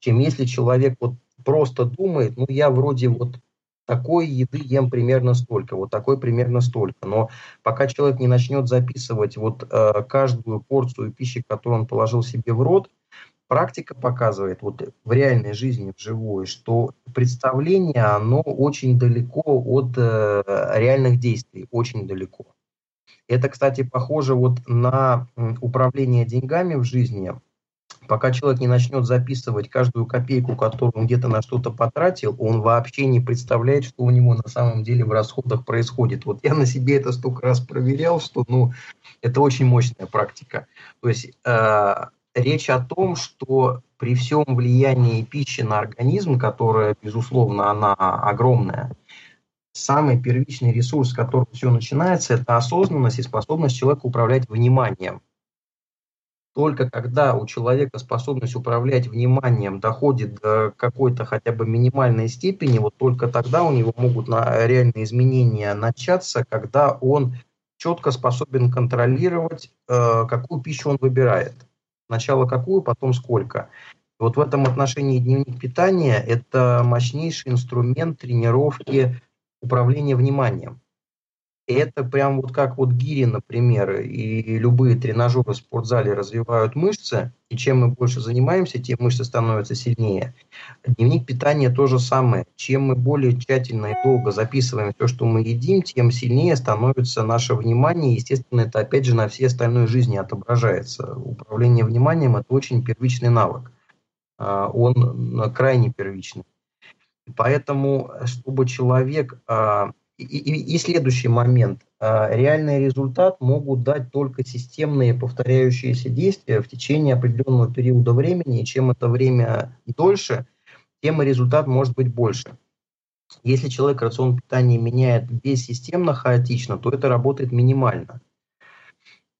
чем если человек вот просто думает, ну я вроде вот такой еды ем примерно столько, вот такой примерно столько. Но пока человек не начнет записывать вот э, каждую порцию пищи, которую он положил себе в рот, практика показывает вот в реальной жизни, вживую, что представление, оно очень далеко от э, реальных действий, очень далеко. Это, кстати, похоже вот на управление деньгами в жизни. Пока человек не начнет записывать каждую копейку, которую он где-то на что-то потратил, он вообще не представляет, что у него на самом деле в расходах происходит. Вот я на себе это столько раз проверял, что ну, это очень мощная практика. То есть э, речь о том, что при всем влиянии пищи на организм, которое, безусловно, она огромная, самый первичный ресурс, с которого все начинается, это осознанность и способность человека управлять вниманием. Только когда у человека способность управлять вниманием доходит до какой-то хотя бы минимальной степени, вот только тогда у него могут на реальные изменения начаться, когда он четко способен контролировать, э, какую пищу он выбирает. Сначала какую, потом сколько. Вот в этом отношении дневник питания – это мощнейший инструмент тренировки управления вниманием. Это прям вот как вот гири, например, и любые тренажеры в спортзале развивают мышцы, и чем мы больше занимаемся, тем мышцы становятся сильнее. Дневник питания то же самое. Чем мы более тщательно и долго записываем все, что мы едим, тем сильнее становится наше внимание. Естественно, это опять же на всей остальной жизни отображается. Управление вниманием – это очень первичный навык. А, он крайне первичный. Поэтому, чтобы человек а, и, и, и следующий момент. А, реальный результат могут дать только системные повторяющиеся действия в течение определенного периода времени. И чем это время дольше, тем и результат может быть больше. Если человек рацион питания меняет бессистемно, хаотично, то это работает минимально.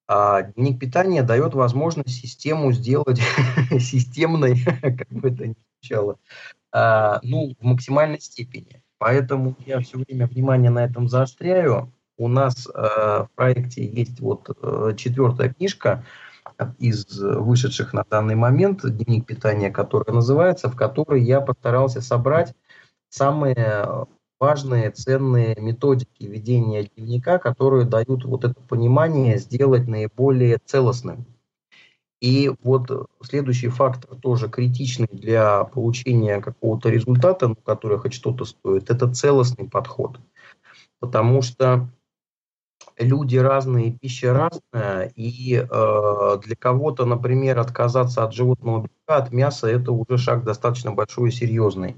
А дневник питания дает возможность систему сделать [LAUGHS] системной, [LAUGHS] как бы это ни звучало, а, ну, в максимальной степени. Поэтому я все время внимание на этом заостряю. У нас э, в проекте есть вот э, четвертая книжка из вышедших на данный момент дневник питания, которая называется, в которой я постарался собрать самые важные, ценные методики ведения дневника, которые дают вот это понимание сделать наиболее целостным. И вот следующий фактор, тоже критичный для получения какого-то результата, ну, который хоть что-то стоит, это целостный подход. Потому что люди разные, пища разная, и э, для кого-то, например, отказаться от животного белка, от мяса, это уже шаг достаточно большой и серьезный.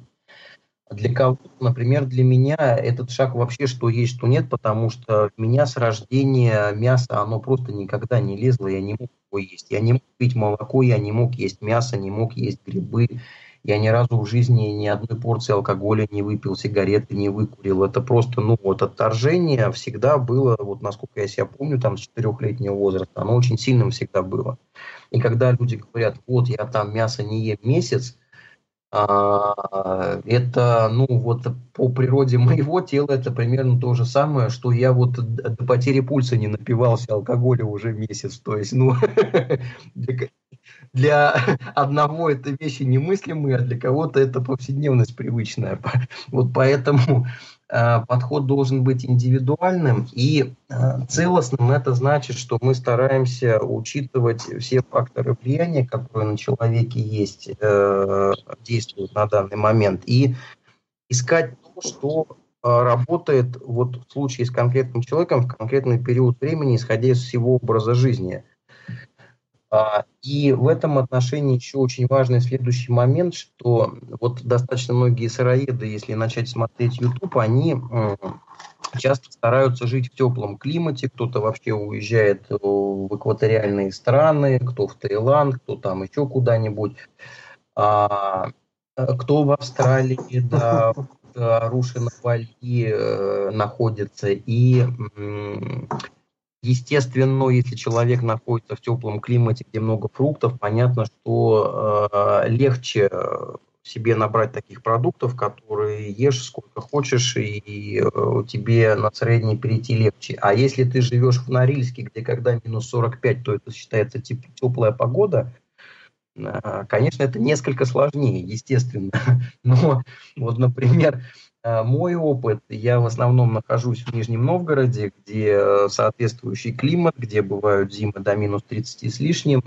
Для кого, например, для меня этот шаг вообще что есть, что нет, потому что у меня с рождения мясо, оно просто никогда не лезло, я не мог его есть. Я не мог пить молоко, я не мог есть мясо, не мог есть грибы. Я ни разу в жизни ни одной порции алкоголя не выпил, сигареты не выкурил. Это просто, ну, вот отторжение всегда было, вот насколько я себя помню, там с четырехлетнего возраста, оно очень сильным всегда было. И когда люди говорят, вот я там мясо не ем месяц, это, ну, вот по природе [LAUGHS] моего тела это примерно то же самое, что я вот до потери пульса не напивался алкоголя уже месяц. То есть, ну, [LAUGHS] для, [LAUGHS] одного это вещи немыслимые, а для кого-то это повседневность привычная. Вот поэтому подход должен быть индивидуальным и э, целостным. Это значит, что мы стараемся учитывать все факторы влияния, которые на человеке есть, э, действуют на данный момент, и искать то, что работает вот в случае с конкретным человеком в конкретный период времени, исходя из всего образа жизни – и в этом отношении еще очень важный следующий момент, что вот достаточно многие сыроеды, если начать смотреть YouTube, они часто стараются жить в теплом климате, кто-то вообще уезжает в экваториальные страны, кто в Таиланд, кто там еще куда-нибудь, а, кто в Австралии, да, в Руше на Бали э, находится. И Естественно, если человек находится в теплом климате, где много фруктов, понятно, что э, легче себе набрать таких продуктов, которые ешь сколько хочешь, и э, тебе на средний перейти легче. А если ты живешь в Норильске, где когда минус 45, то это считается теплая погода, э, конечно, это несколько сложнее, естественно. [LAUGHS] Но вот, например, Э, мой опыт, я в основном нахожусь в Нижнем Новгороде, где э, соответствующий климат, где бывают зимы до минус 30 с лишним.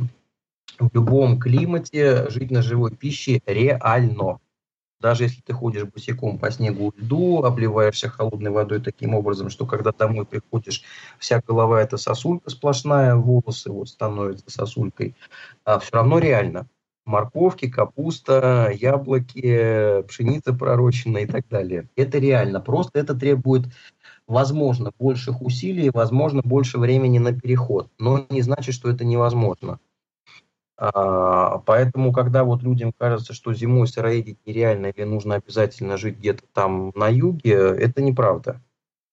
В любом климате жить на живой пище реально. Даже если ты ходишь босиком по снегу и льду, обливаешься холодной водой таким образом, что когда домой приходишь, вся голова это сосулька сплошная, волосы вот становятся сосулькой, а все равно реально морковки, капуста, яблоки, пшеница пророченная и так далее. Это реально. Просто это требует, возможно, больших усилий, возможно, больше времени на переход. Но не значит, что это невозможно. А, поэтому, когда вот людям кажется, что зимой сыроедить нереально или нужно обязательно жить где-то там на юге, это неправда.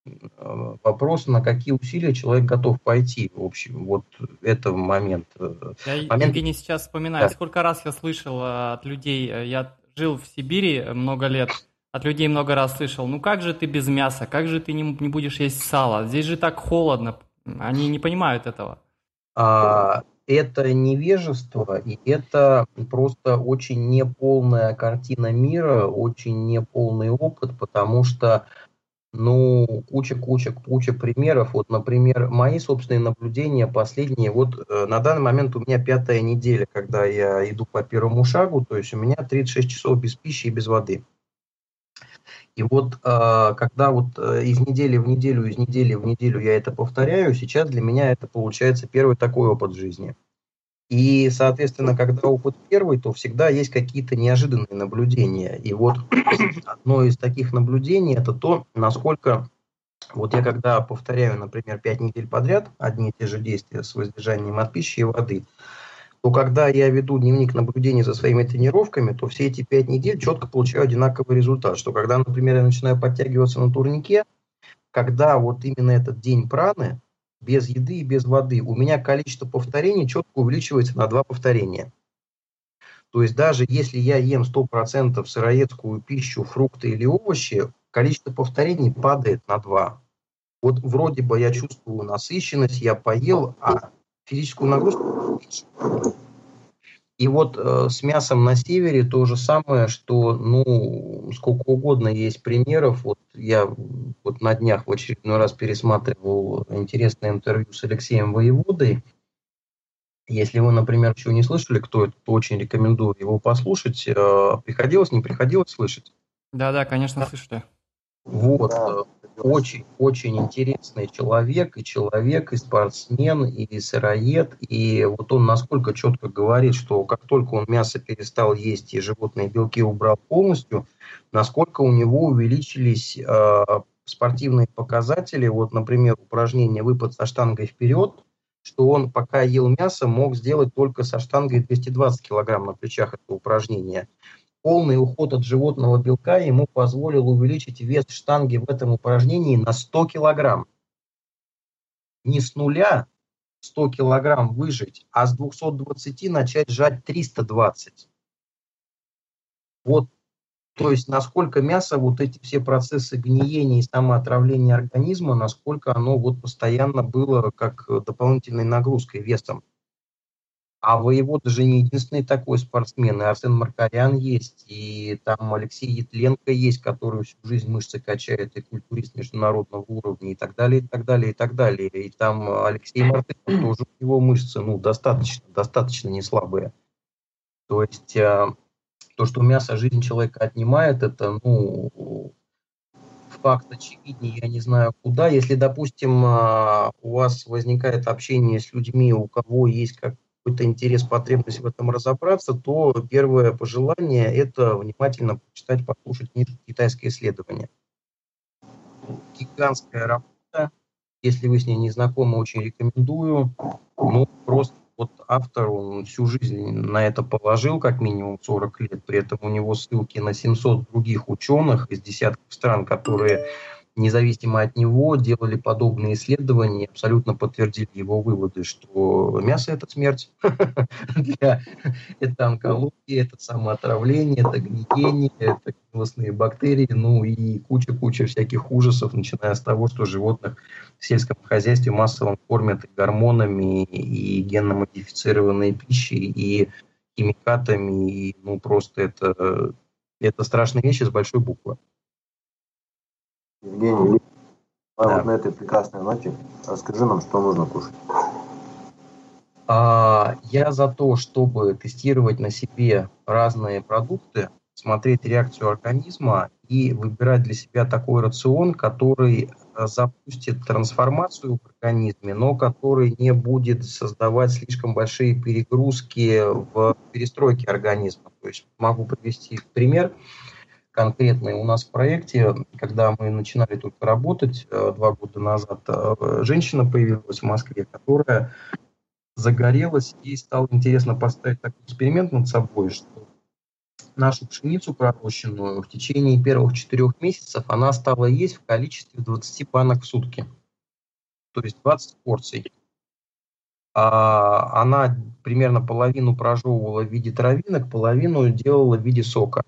Э, вопрос, на какие усилия человек готов пойти. В общем, вот это момент.
Э, я, момент... Евгений, сейчас вспоминаю, да. сколько раз я слышал э, от людей, я жил в Сибири много лет, от людей много раз слышал, ну как же ты без мяса, как же ты не, не будешь есть сало, здесь же так холодно. Они не понимают этого.
А, это невежество, и это просто очень неполная картина мира, очень неполный опыт, потому что ну, куча-куча, куча примеров. Вот, например, мои собственные наблюдения последние. Вот э, на данный момент у меня пятая неделя, когда я иду по первому шагу, то есть у меня 36 часов без пищи и без воды. И вот э, когда вот э, из недели в неделю, из недели в неделю я это повторяю, сейчас для меня это получается первый такой опыт жизни. И, соответственно, когда опыт первый, то всегда есть какие-то неожиданные наблюдения. И вот одно из таких наблюдений – это то, насколько вот я когда повторяю, например, пять недель подряд одни и те же действия с воздержанием от пищи и воды, то когда я веду дневник наблюдений за своими тренировками, то все эти пять недель четко получаю одинаковый результат. Что когда, например, я начинаю подтягиваться на турнике, когда вот именно этот день праны, без еды и без воды, у меня количество повторений четко увеличивается на два повторения. То есть даже если я ем 100% сыроедскую пищу, фрукты или овощи, количество повторений падает на 2. Вот вроде бы я чувствую насыщенность, я поел, а физическую нагрузку. И вот э, с мясом на севере то же самое, что, ну, сколько угодно есть примеров. Вот я вот на днях в очередной раз пересматривал интересное интервью с Алексеем Воеводой. Если вы, например, еще не слышали, кто это, то очень рекомендую его послушать. Э, приходилось, не приходилось слышать?
Да-да, конечно, слышали.
Вот. Да. очень-очень интересный человек, и человек, и спортсмен, и сыроед, и вот он насколько четко говорит, что как только он мясо перестал есть и животные белки убрал полностью, насколько у него увеличились э, спортивные показатели, вот, например, упражнение выпад со штангой вперед, что он, пока ел мясо, мог сделать только со штангой 220 килограмм на плечах. Это упражнение полный уход от животного белка ему позволил увеличить вес штанги в этом упражнении на 100 килограмм. Не с нуля 100 килограмм выжить, а с 220 начать сжать 320. Вот, то есть насколько мясо, вот эти все процессы гниения и самоотравления организма, насколько оно вот постоянно было как дополнительной нагрузкой, весом. А воевода же не единственный такой спортсмен. И Арсен Маркарян есть, и там Алексей Ятленко есть, который всю жизнь мышцы качает, и культурист международного уровня, и так далее, и так далее, и так далее. И там Алексей Мартынов тоже у него мышцы, ну, достаточно, достаточно не слабые. То есть э, то, что мясо жизнь человека отнимает, это, ну, факт очевиднее, я не знаю куда. Если, допустим, э, у вас возникает общение с людьми, у кого есть как какой-то интерес, потребность в этом разобраться, то первое пожелание – это внимательно почитать, послушать китайское исследование. Гигантская работа. Если вы с ней не знакомы, очень рекомендую. Ну, просто вот автор, он всю жизнь на это положил, как минимум 40 лет. При этом у него ссылки на 700 других ученых из десятков стран, которые независимо от него делали подобные исследования и абсолютно подтвердили его выводы, что мясо – это смерть, [LAUGHS] [LAUGHS] это онкология, это самоотравление, это гниение, это гнилостные бактерии, ну и куча-куча всяких ужасов, начиная с того, что животных в сельском хозяйстве массово кормят гормонами, и генно-модифицированной пищей, и химикатами, и ну просто это, это страшные вещи с большой буквы.
Евгений, да. вот на этой прекрасной ноте расскажи нам, что нужно кушать.
А, я за то, чтобы тестировать на себе разные продукты, смотреть реакцию организма и выбирать для себя такой рацион, который э, запустит трансформацию в организме, но который не будет создавать слишком большие перегрузки в перестройке организма. То есть могу привести пример конкретные у нас в проекте, когда мы начинали только работать э, два года назад, э, женщина появилась в Москве, которая загорелась, ей стало интересно поставить такой эксперимент над собой, что нашу пшеницу пророщенную в течение первых четырех месяцев она стала есть в количестве 20 банок в сутки. То есть 20 порций. А она примерно половину прожевывала в виде травинок, половину делала в виде сока.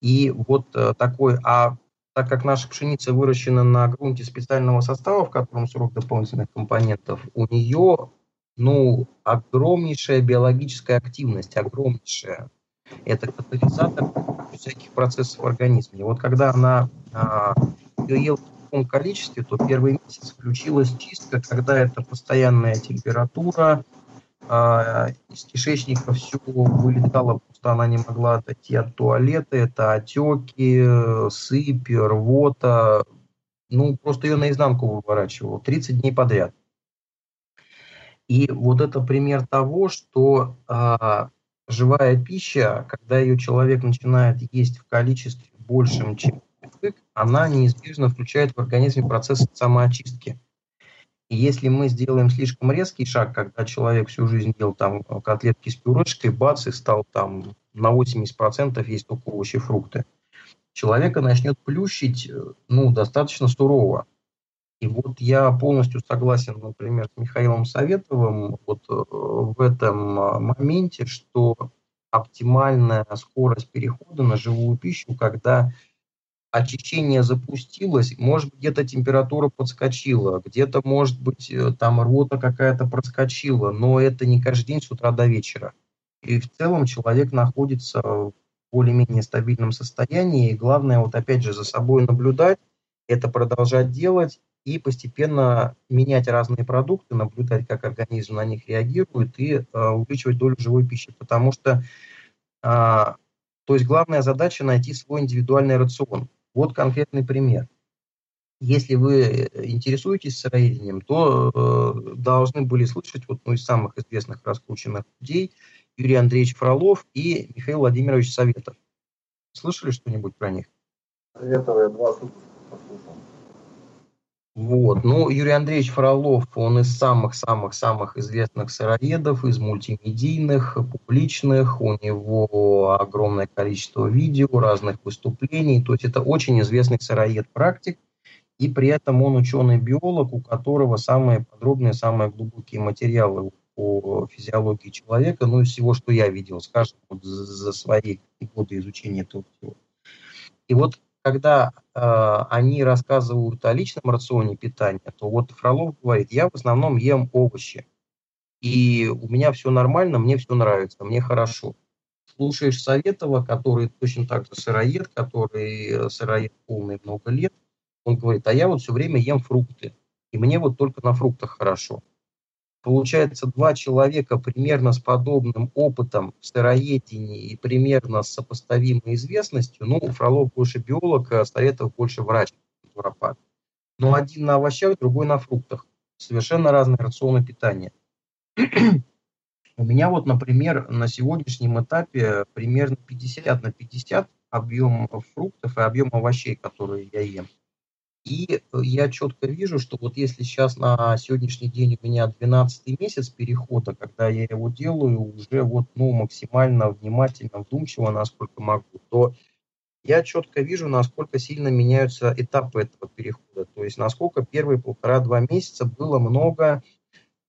И вот э, такой, а так как наша пшеница выращена на грунте специального состава, в котором срок дополнительных компонентов, у нее ну, огромнейшая биологическая активность, огромнейшая. Это катализатор всяких процессов в организме. И вот когда она а, ее ела в таком количестве, то первый месяц включилась чистка, когда это постоянная температура, а, из кишечника все вылетало, просто она не могла отойти от туалета, это отеки, сыпь, рвота, ну, просто ее наизнанку выворачивало 30 дней подряд. И вот это пример того, что а, живая пища, когда ее человек начинает есть в количестве большем, чем привык, она неизбежно включает в организме процесс самоочистки. Если мы сделаем слишком резкий шаг, когда человек всю жизнь ел там котлетки с пюрешкой, бац, и стал там на 80% есть только овощи, фрукты, человека начнет плющить, ну, достаточно сурово. И вот я полностью согласен, например, с Михаилом Советовым вот э, в этом э, моменте, что оптимальная скорость перехода на живую пищу, когда очищение запустилось, может быть, где-то температура подскочила, где-то, может быть, э, там рвота какая-то проскочила, но это не каждый день с утра до вечера. И в целом человек находится в более-менее стабильном состоянии, и главное, вот опять же, за собой наблюдать, это продолжать делать и постепенно менять разные продукты, наблюдать, как организм на них реагирует и э, увеличивать долю живой пищи, потому что э, то есть главная задача найти свой индивидуальный рацион. Вот конкретный пример. Если вы э, интересуетесь сыроедением, то э, должны были слышать вот ну, из самых известных раскрученных людей Юрий Андреевич Фролов и Михаил Владимирович Советов. Слышали что-нибудь про них?
Советова я два.
Вот. Ну, Юрий Андреевич Фролов, он из самых-самых-самых известных сыроедов, из мультимедийных, публичных. У него огромное количество видео, разных выступлений. То есть это очень известный сыроед-практик. И при этом он ученый-биолог, у которого самые подробные, самые глубокие материалы по физиологии человека, ну, из всего, что я видел, скажем, вот за свои годы изучения этого всего. И вот когда э, они рассказывают о личном рационе питания, то вот Фролов говорит, я в основном ем овощи. и у меня все нормально, мне все нравится, мне хорошо. Слушаешь Советова, который точно так же сыроед, который э, сыроед полный много лет, он говорит, а я вот все время ем фрукты, и мне вот только на фруктах хорошо. Получается, два человека примерно с подобным опытом в сыроедении и примерно с сопоставимой известностью, ну, Фролов больше биолог, а Советов больше врач, натуропат. Но один на овощах, другой на фруктах. Совершенно разные рационы питания. [CLEARS THROAT] У меня вот, например, на сегодняшнем этапе примерно 50 на 50 объем фруктов и объем овощей, которые я ем. И я четко вижу, что вот если сейчас на сегодняшний день у меня 12 месяц перехода, когда я его делаю уже вот, ну, максимально внимательно, вдумчиво, насколько могу, то я четко вижу, насколько сильно меняются этапы этого перехода. То есть насколько первые полтора-два месяца было много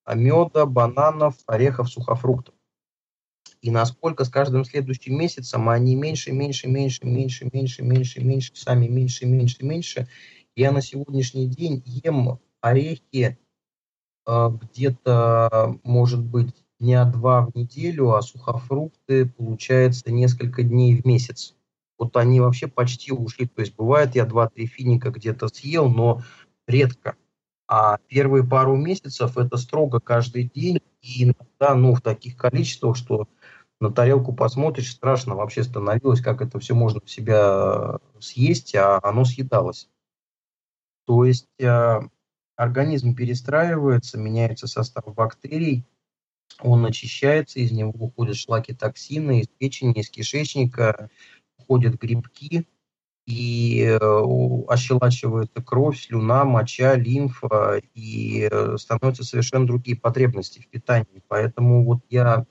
меда, бананов, орехов, сухофруктов. И насколько с каждым следующим месяцем они меньше, меньше, меньше, меньше, меньше, меньше, меньше, сами меньше, меньше, меньше, я на сегодняшний день ем орехи э, где-то, может быть, дня два в неделю, а сухофрукты, получается, несколько дней в месяц. Вот они вообще почти ушли. То есть бывает, я два-три финика где-то съел, но редко. А первые пару месяцев это строго каждый день. И иногда, ну, в таких количествах, что на тарелку посмотришь, страшно вообще становилось, как это все можно в себя съесть, а оно съедалось. То есть э, организм перестраивается, меняется состав бактерий, он очищается, из него уходят шлаки токсины, из печени, из кишечника, уходят грибки, и э, ощелачивается кровь, слюна, моча, лимфа, и э, становятся совершенно другие потребности в питании. Поэтому вот я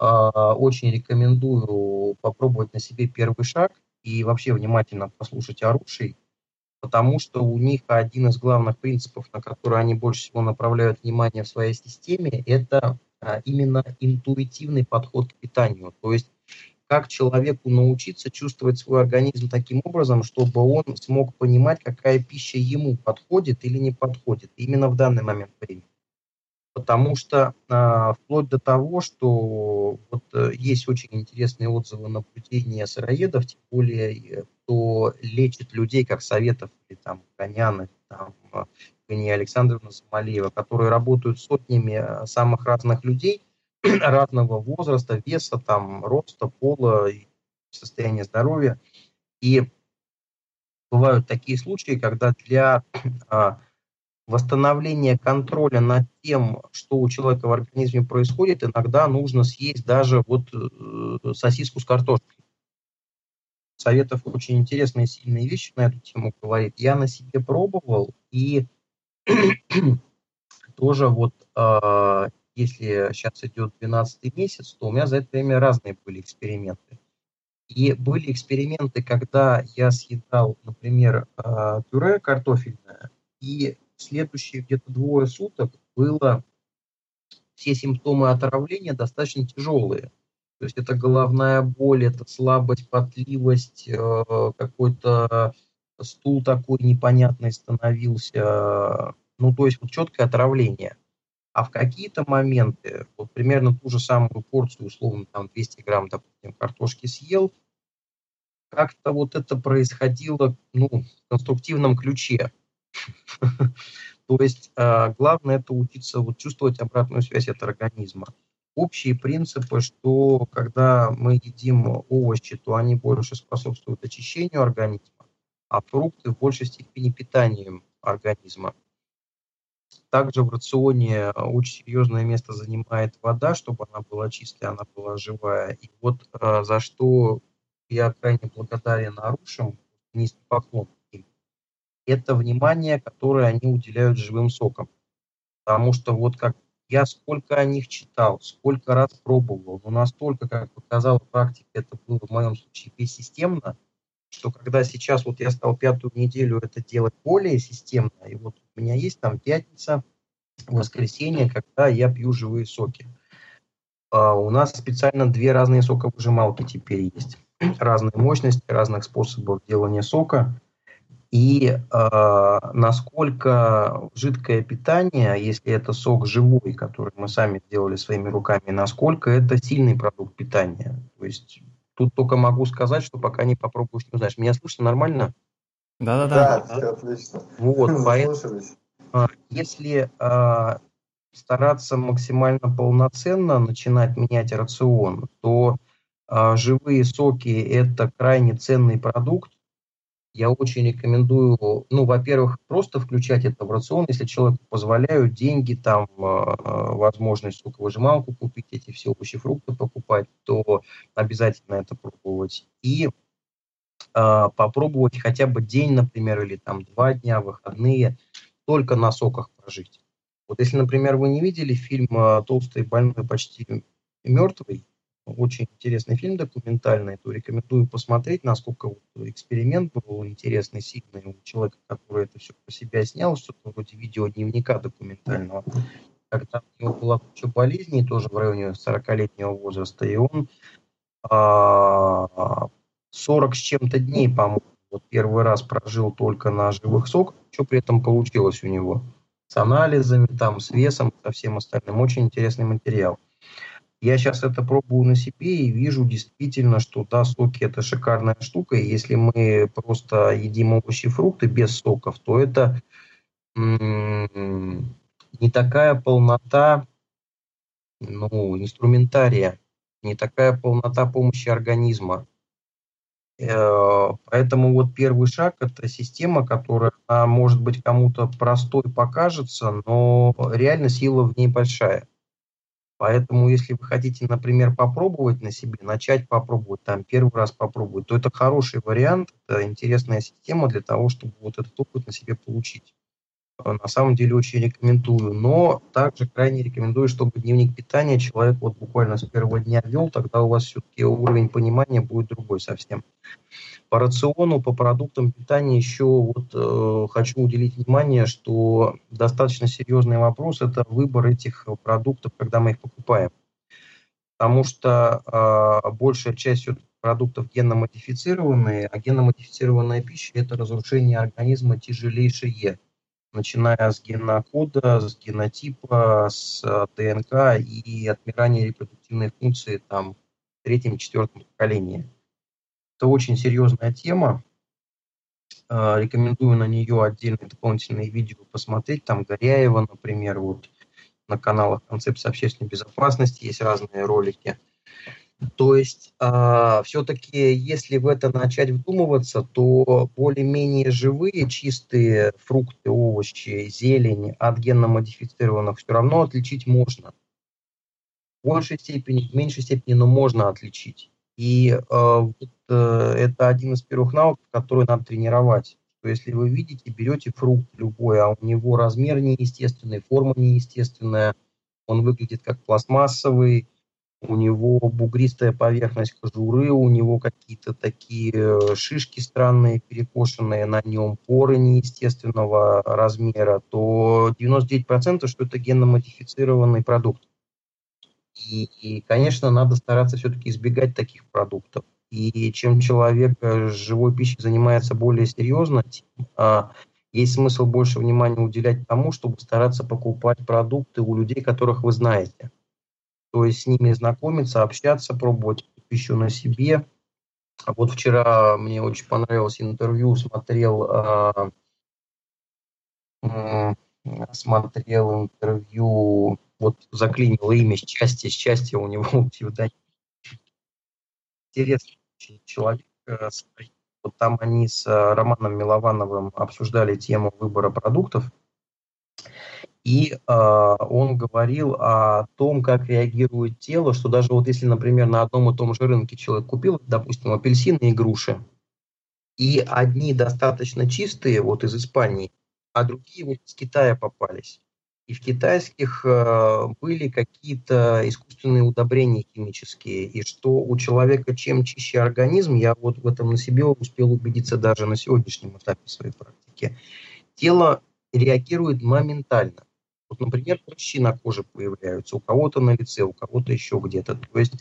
э, очень рекомендую попробовать на себе первый шаг и вообще внимательно послушать оруший, потому что у них один из главных принципов, на который они больше всего направляют внимание в своей системе, это а, именно интуитивный подход к питанию. То есть как человеку научиться чувствовать свой организм таким образом, чтобы он смог понимать, какая пища ему подходит или не подходит именно в данный момент времени. Потому что э, вплоть до того, что вот э, есть очень интересные отзывы наблюдения сыроедов, тем более э, кто лечит людей, как Советов или там Конян, там Гания Александровна Самалиева, которые работают сотнями э, самых разных людей [CLEARS THROAT] разного возраста, веса, там, роста, пола, состояния здоровья. И бывают такие случаи, когда для [CLEARS THROAT] а, восстановления контроля над тем, что у человека в организме происходит, иногда нужно съесть даже вот э, сосиску с картошкой. Советов очень интересные, сильные вещи на эту тему говорит. Я на себе пробовал, и [CLEARS THROAT] тоже вот э, если сейчас идет 12 месяц, то у меня за это время разные были эксперименты. И были эксперименты, когда я съедал, например, э, пюре картофельное, и следующие где-то двое суток было все симптомы отравления достаточно тяжелые. То есть это головная боль, это слабость, потливость, э, какой-то стул такой непонятный становился. Ну, то есть вот четкое отравление. А в какие-то моменты, вот примерно ту же самую порцию, условно, там 200 грамм, допустим, картошки съел, как-то вот это происходило, ну, в конструктивном ключе. [LAUGHS] То есть э, главное это учиться вот чувствовать обратную связь от организма общие принципы, что когда мы едим овощи, то они больше способствуют очищению организма, а фрукты в большей степени питанием организма. Также в рационе очень серьезное место занимает вода, чтобы она была чистая, она была живая. И вот э, за что я крайне благодарен Арушам, низкий поклон им, это внимание, которое они уделяют живым сокам. Потому что вот как я сколько о них читал, сколько раз пробовал, но настолько, как показала практика, это было в моем случае бессистемно, что когда сейчас вот я стал пятую неделю это делать более системно, и вот у меня есть там пятница, воскресенье, когда я пью живые соки. А у нас специально две разные соковыжималки теперь есть. Разные мощности, разных способов делания сока. И э, насколько жидкое питание, если это сок живой, который мы сами сделали своими руками, насколько это сильный продукт питания. То есть тут только могу сказать, что пока не попробуешь, не узнаешь. Меня слышно нормально?
Да-да-да. Да, все отлично.
Вот, [LAUGHS] поэтому, а, если э, стараться максимально полноценно начинать менять рацион, то э, живые соки – это крайне ценный продукт, я очень рекомендую, ну, во-первых, просто включать это в рацион, если человеку позволяют деньги, там, э, возможность соковыжималку купить, эти все овощи, фрукты покупать, то обязательно это пробовать. И э, попробовать хотя бы день, например, или там два дня, выходные, только на соках прожить. Вот если, например, вы не видели фильм «Толстый, больной, почти мертвый», очень интересный фильм документальный, то рекомендую посмотреть, насколько вот эксперимент был интересный, сильный у человека, который это все по себя снял, что-то вроде видеодневника документального. Когда у него была куча болезней, тоже в районе 40-летнего возраста, и он а, 40 с чем-то дней, по-моему, вот первый раз прожил только на живых соках, что при этом получилось у него? С анализами, там, с весом, со всем остальным. Очень интересный материал. Я сейчас это пробую на себе и вижу действительно, что да, соки это шикарная штука. И если мы просто едим овощи и фрукты без соков, то это не такая полнота ну, инструментария, не такая полнота помощи организма. Э, поэтому вот первый шаг – это система, которая, может быть, кому-то простой покажется, но реально сила в ней большая. Поэтому, если вы хотите, например, попробовать на себе, начать попробовать, там, первый раз попробовать, то это хороший вариант, это интересная система для того, чтобы вот этот опыт на себе получить. Э, на самом деле очень рекомендую, но также крайне рекомендую, чтобы дневник питания человек вот буквально с первого дня вел, тогда у вас все-таки уровень понимания будет другой совсем. По рациону, по продуктам питания еще вот э, хочу уделить внимание, что достаточно серьезный вопрос – это выбор этих продуктов, когда мы их покупаем. Потому что э, большая часть продуктов генно-модифицированные, а генно-модифицированная пища – это разрушение организма тяжелейшее начиная с генокода, с генотипа, с э, ДНК и отмирания репродуктивной функции там, в третьем-четвертом поколении. Это очень серьезная тема. Э, рекомендую на нее отдельные дополнительные видео посмотреть. Там Горяева, например, вот на каналах Концепции общественной безопасности есть разные ролики. То есть э, а, все-таки, если в это начать вдумываться, то более-менее живые, чистые фрукты, овощи, зелень от генно-модифицированных все равно отличить можно. В большей степени, в меньшей степени, но можно отличить. И э, вот, э, это один из первых навыков, который надо тренировать. Что если вы видите, берете фрукт любой, а у него размер неестественный, форма неестественная, он выглядит как пластмассовый, у него бугристая поверхность кожуры, у него какие-то такие э, шишки странные, перекошенные на нем, поры неестественного размера, то 99% что это генно-модифицированный продукт. И, и, конечно, надо стараться все-таки избегать таких продуктов. И чем человек э, живой пищей занимается более серьезно, тем а, есть смысл больше внимания уделять тому, чтобы стараться покупать продукты у людей, которых вы знаете то есть с ними знакомиться, общаться, пробовать пищу на себе. А вот вчера мне очень понравилось интервью, смотрел, э, э, смотрел интервью, вот заклинило имя счастье, счастье у него [LAUGHS] псевдоним. Интересный человек. Э, вот там они с Романом Миловановым обсуждали тему выбора продуктов. И э, он говорил о том, как реагирует тело, что даже вот если, например, на одном и том же рынке человек купил, допустим, апельсины и груши, и одни достаточно чистые, вот из Испании, а другие вот из Китая попались. И в китайских э, были какие-то искусственные удобрения химические, и что у человека чем чище организм, я вот в этом на себе успел убедиться даже на сегодняшнем этапе своей практики, тело реагирует моментально. Вот, например, прыщи на коже появляются, у кого-то на лице, у кого-то еще где-то. То есть,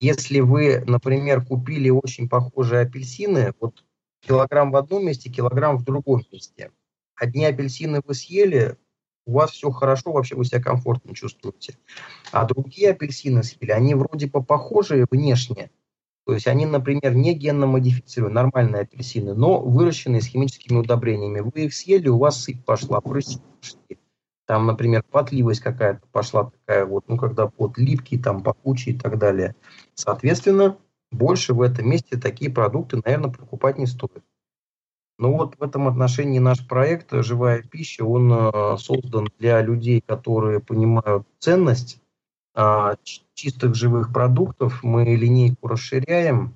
если вы, например, купили очень похожие апельсины, вот килограмм в одном месте, килограмм в другом месте. Одни апельсины вы съели, у вас все хорошо, вообще вы себя комфортно чувствуете. А другие апельсины съели, они вроде бы похожие внешне, то есть они, например, не генно модифицированы, нормальные апельсины, но выращенные с химическими удобрениями. Вы их съели, у вас сыпь пошла, прыщи пошли. Там, например, потливость какая-то пошла такая вот, ну, когда под липкий, там, пахучий и так далее. Соответственно, больше в этом месте такие продукты, наверное, покупать не стоит. Но вот в этом отношении наш проект «Живая пища», он э, создан для людей, которые понимают ценность а, чистых живых продуктов, мы линейку расширяем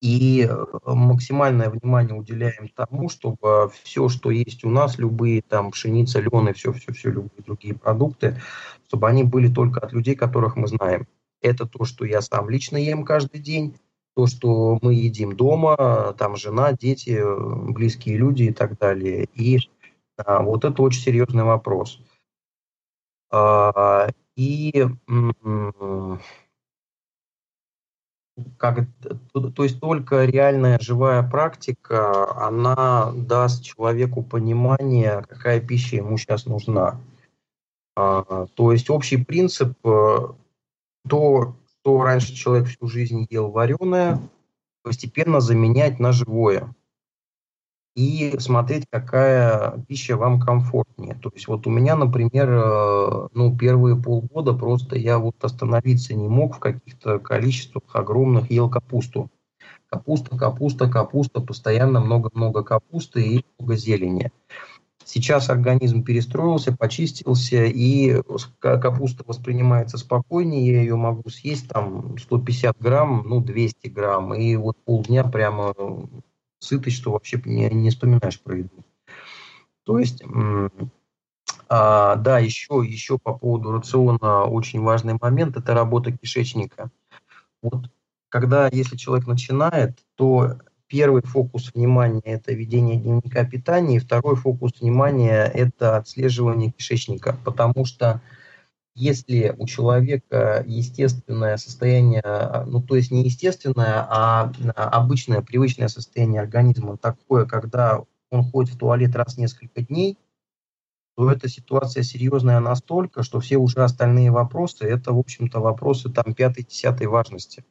и э, максимальное внимание уделяем тому, чтобы все, что есть у нас, любые там пшеница, лен и все-все-все, любые другие продукты, чтобы они были только от людей, которых мы знаем. Это то, что я сам лично ем каждый день, то, что мы едим дома, там жена, дети, близкие люди и так далее. И а, вот это очень серьезный вопрос. А, и как, то, есть только реальная живая практика, она даст человеку понимание, какая пища ему сейчас нужна. А, то есть общий принцип, э, то, что раньше человек всю жизнь ел вареное, постепенно заменять на живое и смотреть, какая пища вам комфортнее. То есть вот у меня, например, э, ну, первые полгода просто я вот остановиться не мог в каких-то количествах огромных, ел капусту. Капуста, капуста, капуста, постоянно много-много капусты и много зелени. Сейчас организм перестроился, почистился, и капуста воспринимается спокойнее, я ее могу съесть там 150 грамм, ну 200 грамм, и вот полдня прямо сытость, что вообще не, не вспоминаешь про еду. То есть, а, да, еще, еще по поводу рациона очень важный момент – это работа кишечника. Вот когда, если человек начинает, то первый фокус внимания – это ведение дневника питания, и второй фокус внимания – это отслеживание кишечника, потому что если у человека естественное состояние, ну то есть не естественное, а обычное, привычное состояние организма такое, когда он ходит в туалет раз в несколько дней, то эта ситуация серьезная настолько, что все уже остальные вопросы, это, в общем-то, вопросы там пятой-десятой важности.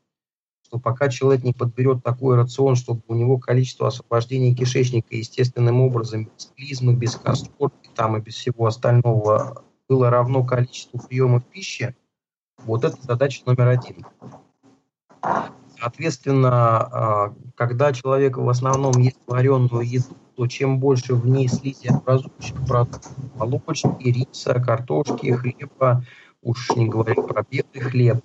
Что пока человек не подберет такой рацион, чтобы у него количество освобождения кишечника естественным образом, без клизмы, без касторки там и без всего остального было равно количеству приемов пищи, вот это задача номер один. Соответственно, а, когда человек в основном ест вареную еду, то чем больше в ней слизи образующих продуктов, молочки, риса, картошки, хлеба, уж не говоря про белый хлеб,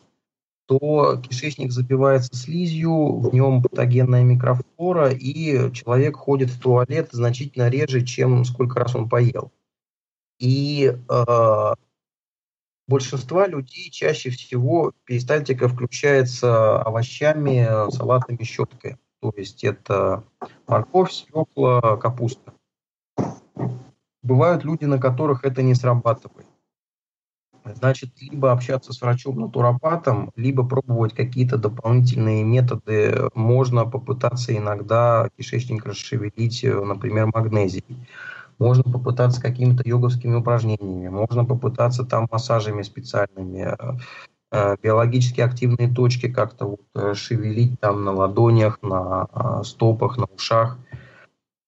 то кишечник забивается слизью, в нем патогенная микрофлора, и человек ходит в туалет значительно реже, чем сколько раз он поел. И э, большинства людей чаще всего перистальтика включается овощами, салатами, щеткой. То есть это морковь, свекла, капуста. Бывают люди, на которых это не срабатывает. Значит, либо общаться с врачом-натуропатом, либо пробовать какие-то дополнительные методы. Можно попытаться иногда кишечник расшевелить, например, магнезией. Можно попытаться какими-то йоговскими упражнениями, можно попытаться там массажами специальными, э, э, биологически активные точки как-то вот э, шевелить там на ладонях, на стопах, на ушах.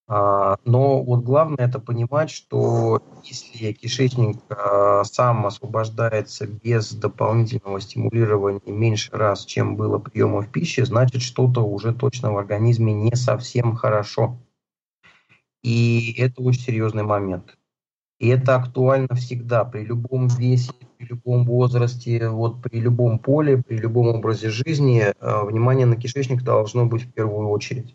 А, но вот главное это понимать, что если кишечник сам освобождается без дополнительного стимулирования меньше раз, чем было приемов пищи, значит что-то уже точно в организме не совсем хорошо. И это очень серьезный момент. И это актуально всегда, при любом весе, при любом возрасте, вот при любом поле, при любом образе жизни. Э, внимание на кишечник должно быть в первую очередь.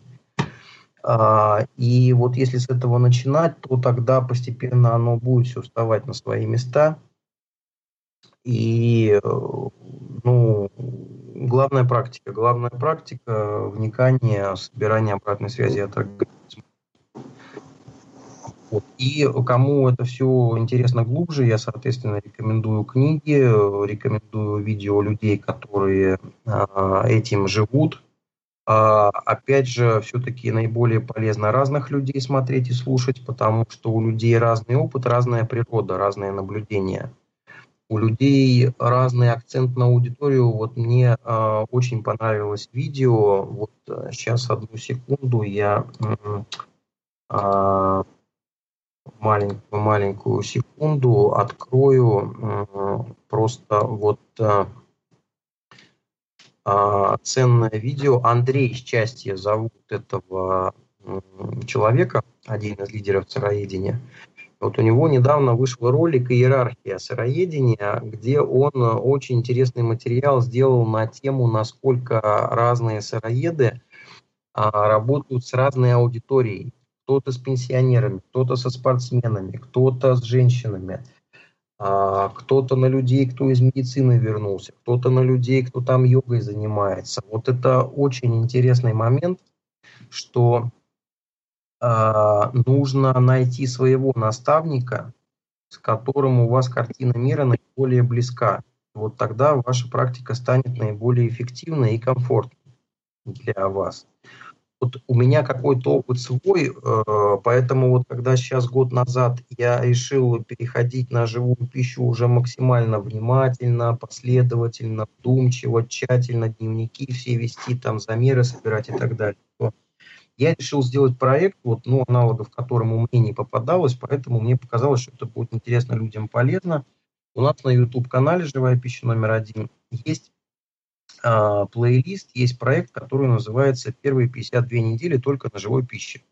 А, и вот если с этого начинать, то тогда постепенно оно будет все вставать на свои места. И э, ну, главная практика, главная практика вникания, собирания обратной связи от организма. Вот. И кому это все интересно глубже, я, соответственно, рекомендую книги, рекомендую видео людей, которые э, этим живут, А, опять же, все-таки наиболее полезно разных людей смотреть и слушать, потому что у людей разный опыт, разная природа, разные наблюдения. У людей разный акцент на аудиторию. Вот мне э, очень понравилось видео. Вот сейчас одну секунду я э, маленькую маленькую секунду открою просто вот э, а, ценное видео. Андрей Счастье зовут этого человека, один из лидеров сыроедения. Вот у него недавно вышел ролик «Иерархия сыроедения», где он очень интересный материал сделал на тему, насколько разные сыроеды а, работают с разной аудиторией. Кто-то с пенсионерами, кто-то со спортсменами, кто-то с женщинами – а, кто-то на людей, кто из медицины вернулся, кто-то на людей, кто там йогой занимается. Вот это очень интересный момент, что э, нужно найти своего наставника, с которым у вас картина мира наиболее близка. Вот тогда ваша практика станет наиболее эффективной и комфортной для вас вот у меня какой-то опыт свой, э, поэтому вот когда сейчас год назад я решил переходить на живую пищу уже максимально внимательно, последовательно, вдумчиво, тщательно, дневники все вести, там замеры собирать и так далее, то я решил сделать проект, вот, ну, аналогов которому мне не попадалось, поэтому мне показалось, что это будет интересно людям, полезно. У нас на YouTube-канале «Живая пища номер один» есть а, плейлист, есть проект, который называется «Первые 52 недели только на живой пище».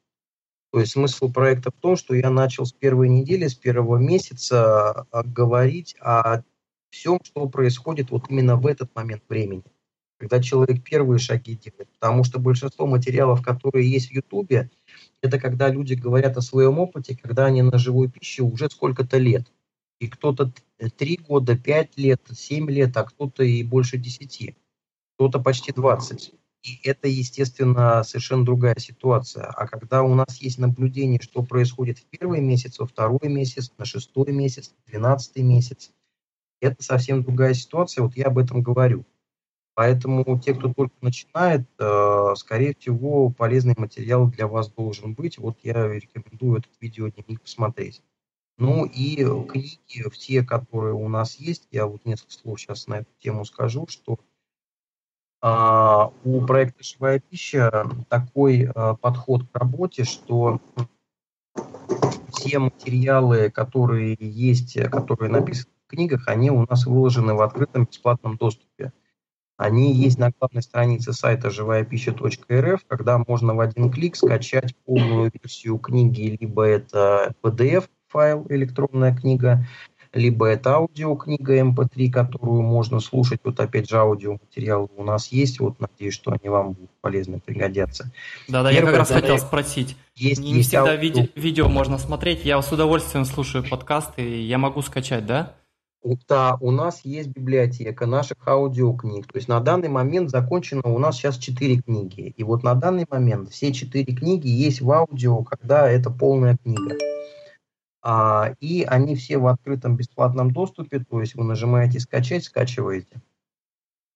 То есть смысл проекта в том, что я начал с первой недели, с первого месяца а, говорить о всем, что происходит вот именно в этот момент времени, когда человек первые шаги делает. Потому что большинство материалов, которые есть в Ютубе, это когда люди говорят о своем опыте, когда они на живой пище уже сколько-то лет. И кто-то три года, пять лет, семь лет, а кто-то и больше десяти кто-то почти 20. И это, естественно, совершенно другая ситуация. А когда у нас есть наблюдение, что происходит в первый месяц, во второй месяц, на шестой месяц, двенадцатый месяц, это совсем другая ситуация. Вот я об этом говорю. Поэтому те, кто только начинает, э, скорее всего, полезный материал для вас должен быть. Вот я рекомендую этот видеодневник посмотреть. Ну и книги, все, которые у нас есть, я вот несколько слов сейчас на эту тему скажу, что а, у проекта «Живая пища» такой а, подход к работе, что все материалы, которые есть, которые написаны в книгах, они у нас выложены в открытом бесплатном доступе. Они есть на главной странице сайта живаяпища.рф, когда можно в один клик скачать полную версию книги, либо это PDF-файл, электронная книга, либо это аудиокнига MP3, эм которую можно слушать. Вот опять же аудиоматериалы у нас есть. Вот надеюсь, что они вам будут полезны, пригодятся.
Да-да, я как раз хотел спросить. Есть, не, не всегда аудио... виде, видео можно смотреть. Я с удовольствием слушаю подкасты, я могу скачать, да?
Да, у нас есть библиотека наших аудиокниг. То есть на данный момент закончено у нас сейчас четыре книги. И вот на данный момент все четыре книги есть в аудио, когда это полная книга. А, и они все в открытом бесплатном доступе, то есть вы нажимаете «Скачать», скачиваете.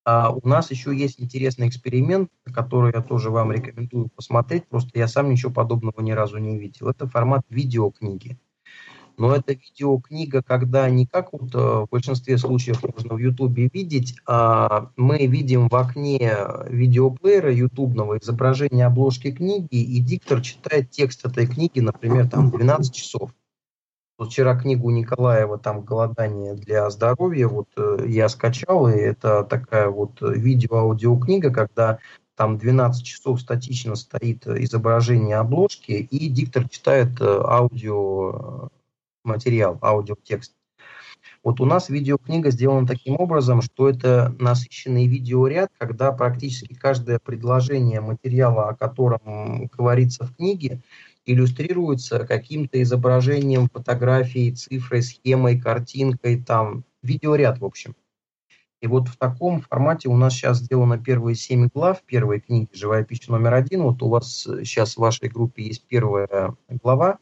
А у нас еще есть интересный эксперимент, который я тоже вам рекомендую посмотреть, просто я сам ничего подобного ни разу не видел. Это формат видеокниги. Но это видеокнига, когда не как вот э, в большинстве случаев можно в Ютубе видеть, а мы видим в окне видеоплеера ютубного изображение обложки книги, и диктор читает текст этой книги, например, там 12 часов. Вот вчера книгу Николаева там «Голодание для здоровья» вот э, я скачал, и это такая вот видео-аудиокнига, когда там 12 часов статично стоит изображение обложки, и диктор читает э, аудио материал, аудиотекст. Вот у нас видеокнига сделана таким образом, что это насыщенный видеоряд, когда практически каждое предложение материала, о котором говорится в книге, иллюстрируется каким-то изображением, фотографией, цифрой, схемой, картинкой, там, видеоряд, в общем. И вот в таком формате у нас сейчас сделано первые семь глав первой книги «Живая пища номер один». Вот у вас сейчас в вашей группе есть первая глава,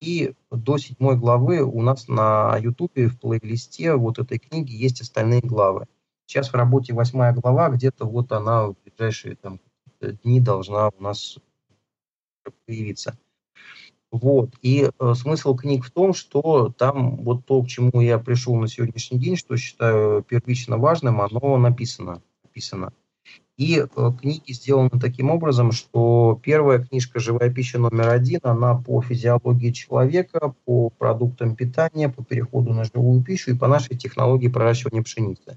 и до седьмой главы у нас на Ютубе в плейлисте вот этой книги есть остальные главы. Сейчас в работе восьмая глава, где-то вот она в ближайшие там, дни должна у нас появиться. Вот. И э, смысл книг в том, что там вот то, к чему я пришел на сегодняшний день, что считаю первично важным, оно написано. написано. И э, книги сделаны таким образом, что первая книжка «Живая пища номер один», она по физиологии человека, по продуктам питания, по переходу на живую пищу и по нашей технологии проращивания пшеницы.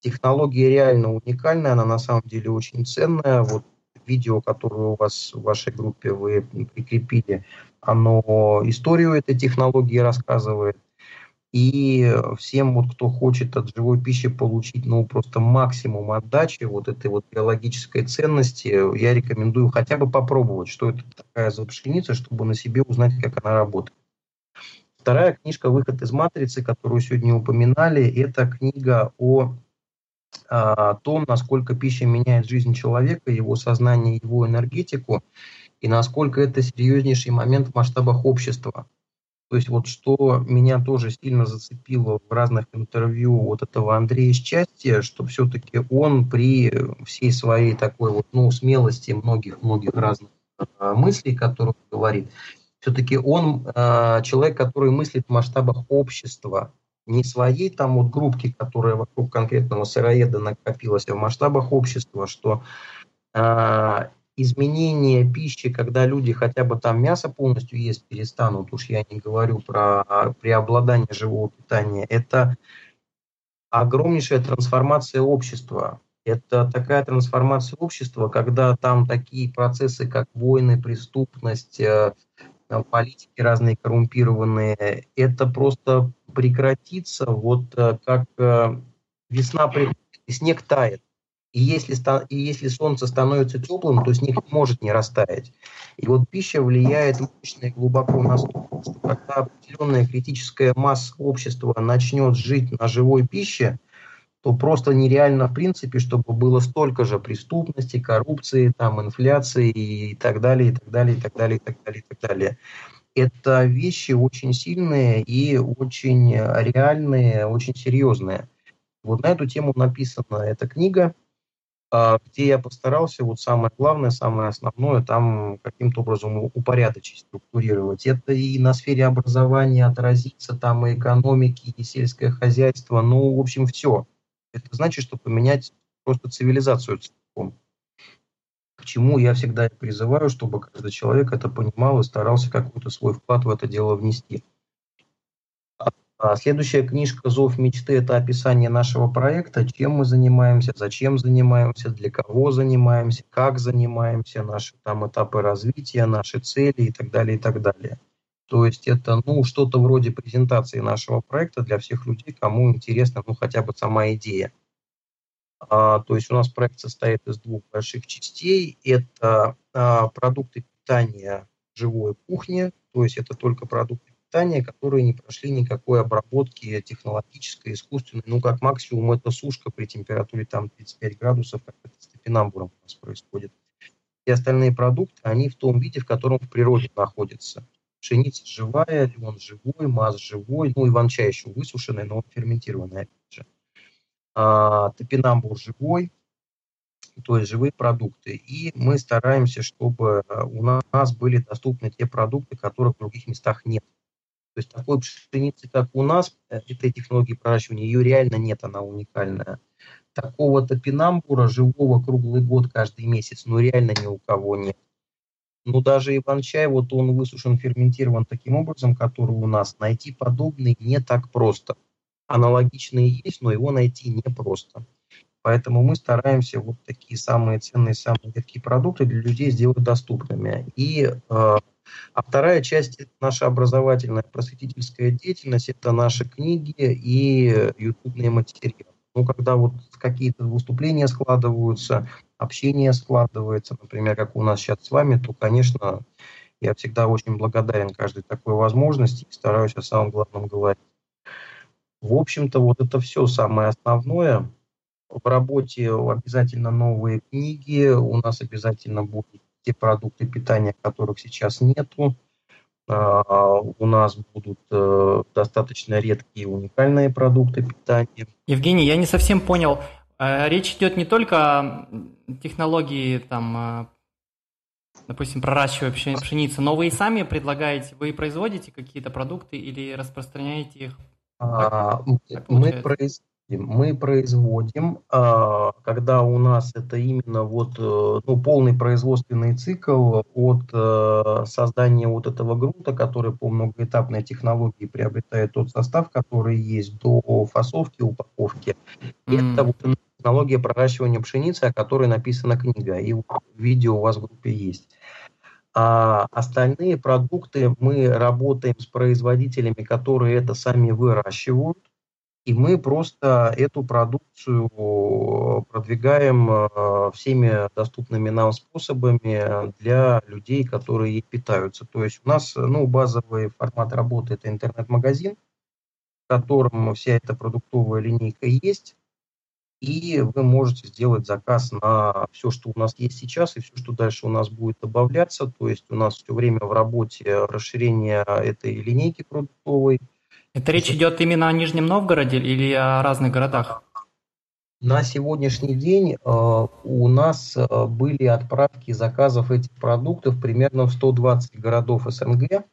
Технология реально уникальная, она на самом деле очень ценная. Вот видео, которое у вас в вашей группе вы прикрепили, оно историю этой технологии рассказывает. И всем, вот, кто хочет от живой пищи получить ну, просто максимум отдачи вот этой вот биологической ценности, я рекомендую хотя бы попробовать, что это такая за пшеница, чтобы на себе узнать, как она работает. Вторая книжка «Выход из матрицы», которую сегодня упоминали, это книга о, о том, насколько пища меняет жизнь человека, его сознание, его энергетику, и насколько это серьезнейший момент в масштабах общества. То есть вот что меня тоже сильно зацепило в разных интервью вот этого Андрея Счастья, что все-таки он при всей своей такой вот, ну, смелости многих-многих разных э, мыслей, которые он говорит, все-таки он э, человек, который мыслит в масштабах общества, не своей там вот группки, которая вокруг конкретного сыроеда накопилась, а в масштабах общества, что э, изменение пищи, когда люди хотя бы там мясо полностью есть перестанут, уж я не говорю про преобладание живого питания, это огромнейшая трансформация общества. Это такая трансформация общества, когда там такие процессы, как войны, преступность, э, политики разные коррумпированные, это просто прекратится, вот э, как э, весна приходит, и снег тает. И если, и если солнце становится теплым, то снег может не растаять. И вот пища влияет мощно и глубоко на структуру, что когда определенная критическая масса общества начнет жить на живой пище, то просто нереально в принципе, чтобы было столько же преступности, коррупции, там, инфляции и так далее, и так далее, и так далее, и так далее, и так далее. Это вещи очень сильные и очень реальные, очень серьезные. Вот на эту тему написана эта книга – где я постарался вот самое главное, самое основное там каким-то образом упорядочить, структурировать. Это и на сфере образования отразится, там и экономики, и сельское хозяйство, ну, в общем, все. Это значит, что поменять просто цивилизацию целиком. К чему я всегда призываю, чтобы каждый человек это понимал и старался какой-то свой вклад в это дело внести. А следующая книжка «Зов мечты» – это описание нашего проекта, чем мы занимаемся, зачем занимаемся, для кого занимаемся, как занимаемся, наши там этапы развития, наши цели и так далее, и так далее. То есть это ну, что-то вроде презентации нашего проекта для всех людей, кому интересна ну, хотя бы сама идея. А, то есть у нас проект состоит из двух больших частей. Это а, продукты питания живой кухни, то есть это только продукты питания, которые не прошли никакой обработки технологической, искусственной. Ну, как максимум, это сушка при температуре там 35 градусов, как это с топинамбуром у нас происходит. И остальные продукты, они в том виде, в котором в природе находятся. Пшеница живая, лимон живой, маз живой, ну, иван-чай еще высушенный, но ферментированный, опять же. А, топинамбур живой, то есть живые продукты. И мы стараемся, чтобы у нас были доступны те продукты, которых в других местах нет. То есть такой пшеницы, как у нас, э, этой технологии проращивания, ее реально нет, она уникальная. Такого топинамбура живого круглый год, каждый месяц, ну реально ни у кого нет. Ну даже иван-чай, вот он высушен, ферментирован таким образом, который у нас, найти подобный не так просто. Аналогичные есть, но его найти непросто. Поэтому мы стараемся вот такие самые ценные, самые редкие продукты для людей сделать доступными. И э, а вторая часть – это наша образовательная просветительская деятельность, это наши книги и ютубные материалы. Ну, когда вот какие-то выступления складываются, общение складывается, например, как у нас сейчас с вами, то, конечно, я всегда очень благодарен каждой такой возможности и стараюсь о самом главном говорить. В общем-то, вот это все самое основное. В работе обязательно новые книги, у нас обязательно будут те продукты питания, которых сейчас нету. А, у нас будут э, достаточно редкие уникальные продукты питания.
Евгений, я не совсем понял, э, речь идет не только о технологии, там, допустим, проращивая пшеницу, но вы и сами предлагаете, вы производите какие-то продукты или распространяете их?
А, мы, произ, мы производим, а, когда у нас это именно вот э, ну, полный производственный цикл от э, создания вот этого грунта, который по многоэтапной технологии приобретает тот состав, который есть, до фасовки, упаковки. Mm. Это вот технология проращивания пшеницы, о которой написана книга, и видео у вас в группе есть. А остальные продукты мы работаем с производителями, которые это сами выращивают, и мы просто эту продукцию продвигаем э, всеми доступными нам способами для людей, которые ей питаются. То есть у нас ну, базовый формат работы – это интернет-магазин, в котором вся эта продуктовая линейка есть, и вы можете сделать заказ на все, что у нас есть сейчас, и все, что дальше у нас будет добавляться. То есть у нас все время в работе расширение этой линейки продуктовой –
это речь идет именно о Нижнем Новгороде или о разных городах?
На сегодняшний день э, у нас э, были отправки заказов этих продуктов примерно в 120 городов СНГ.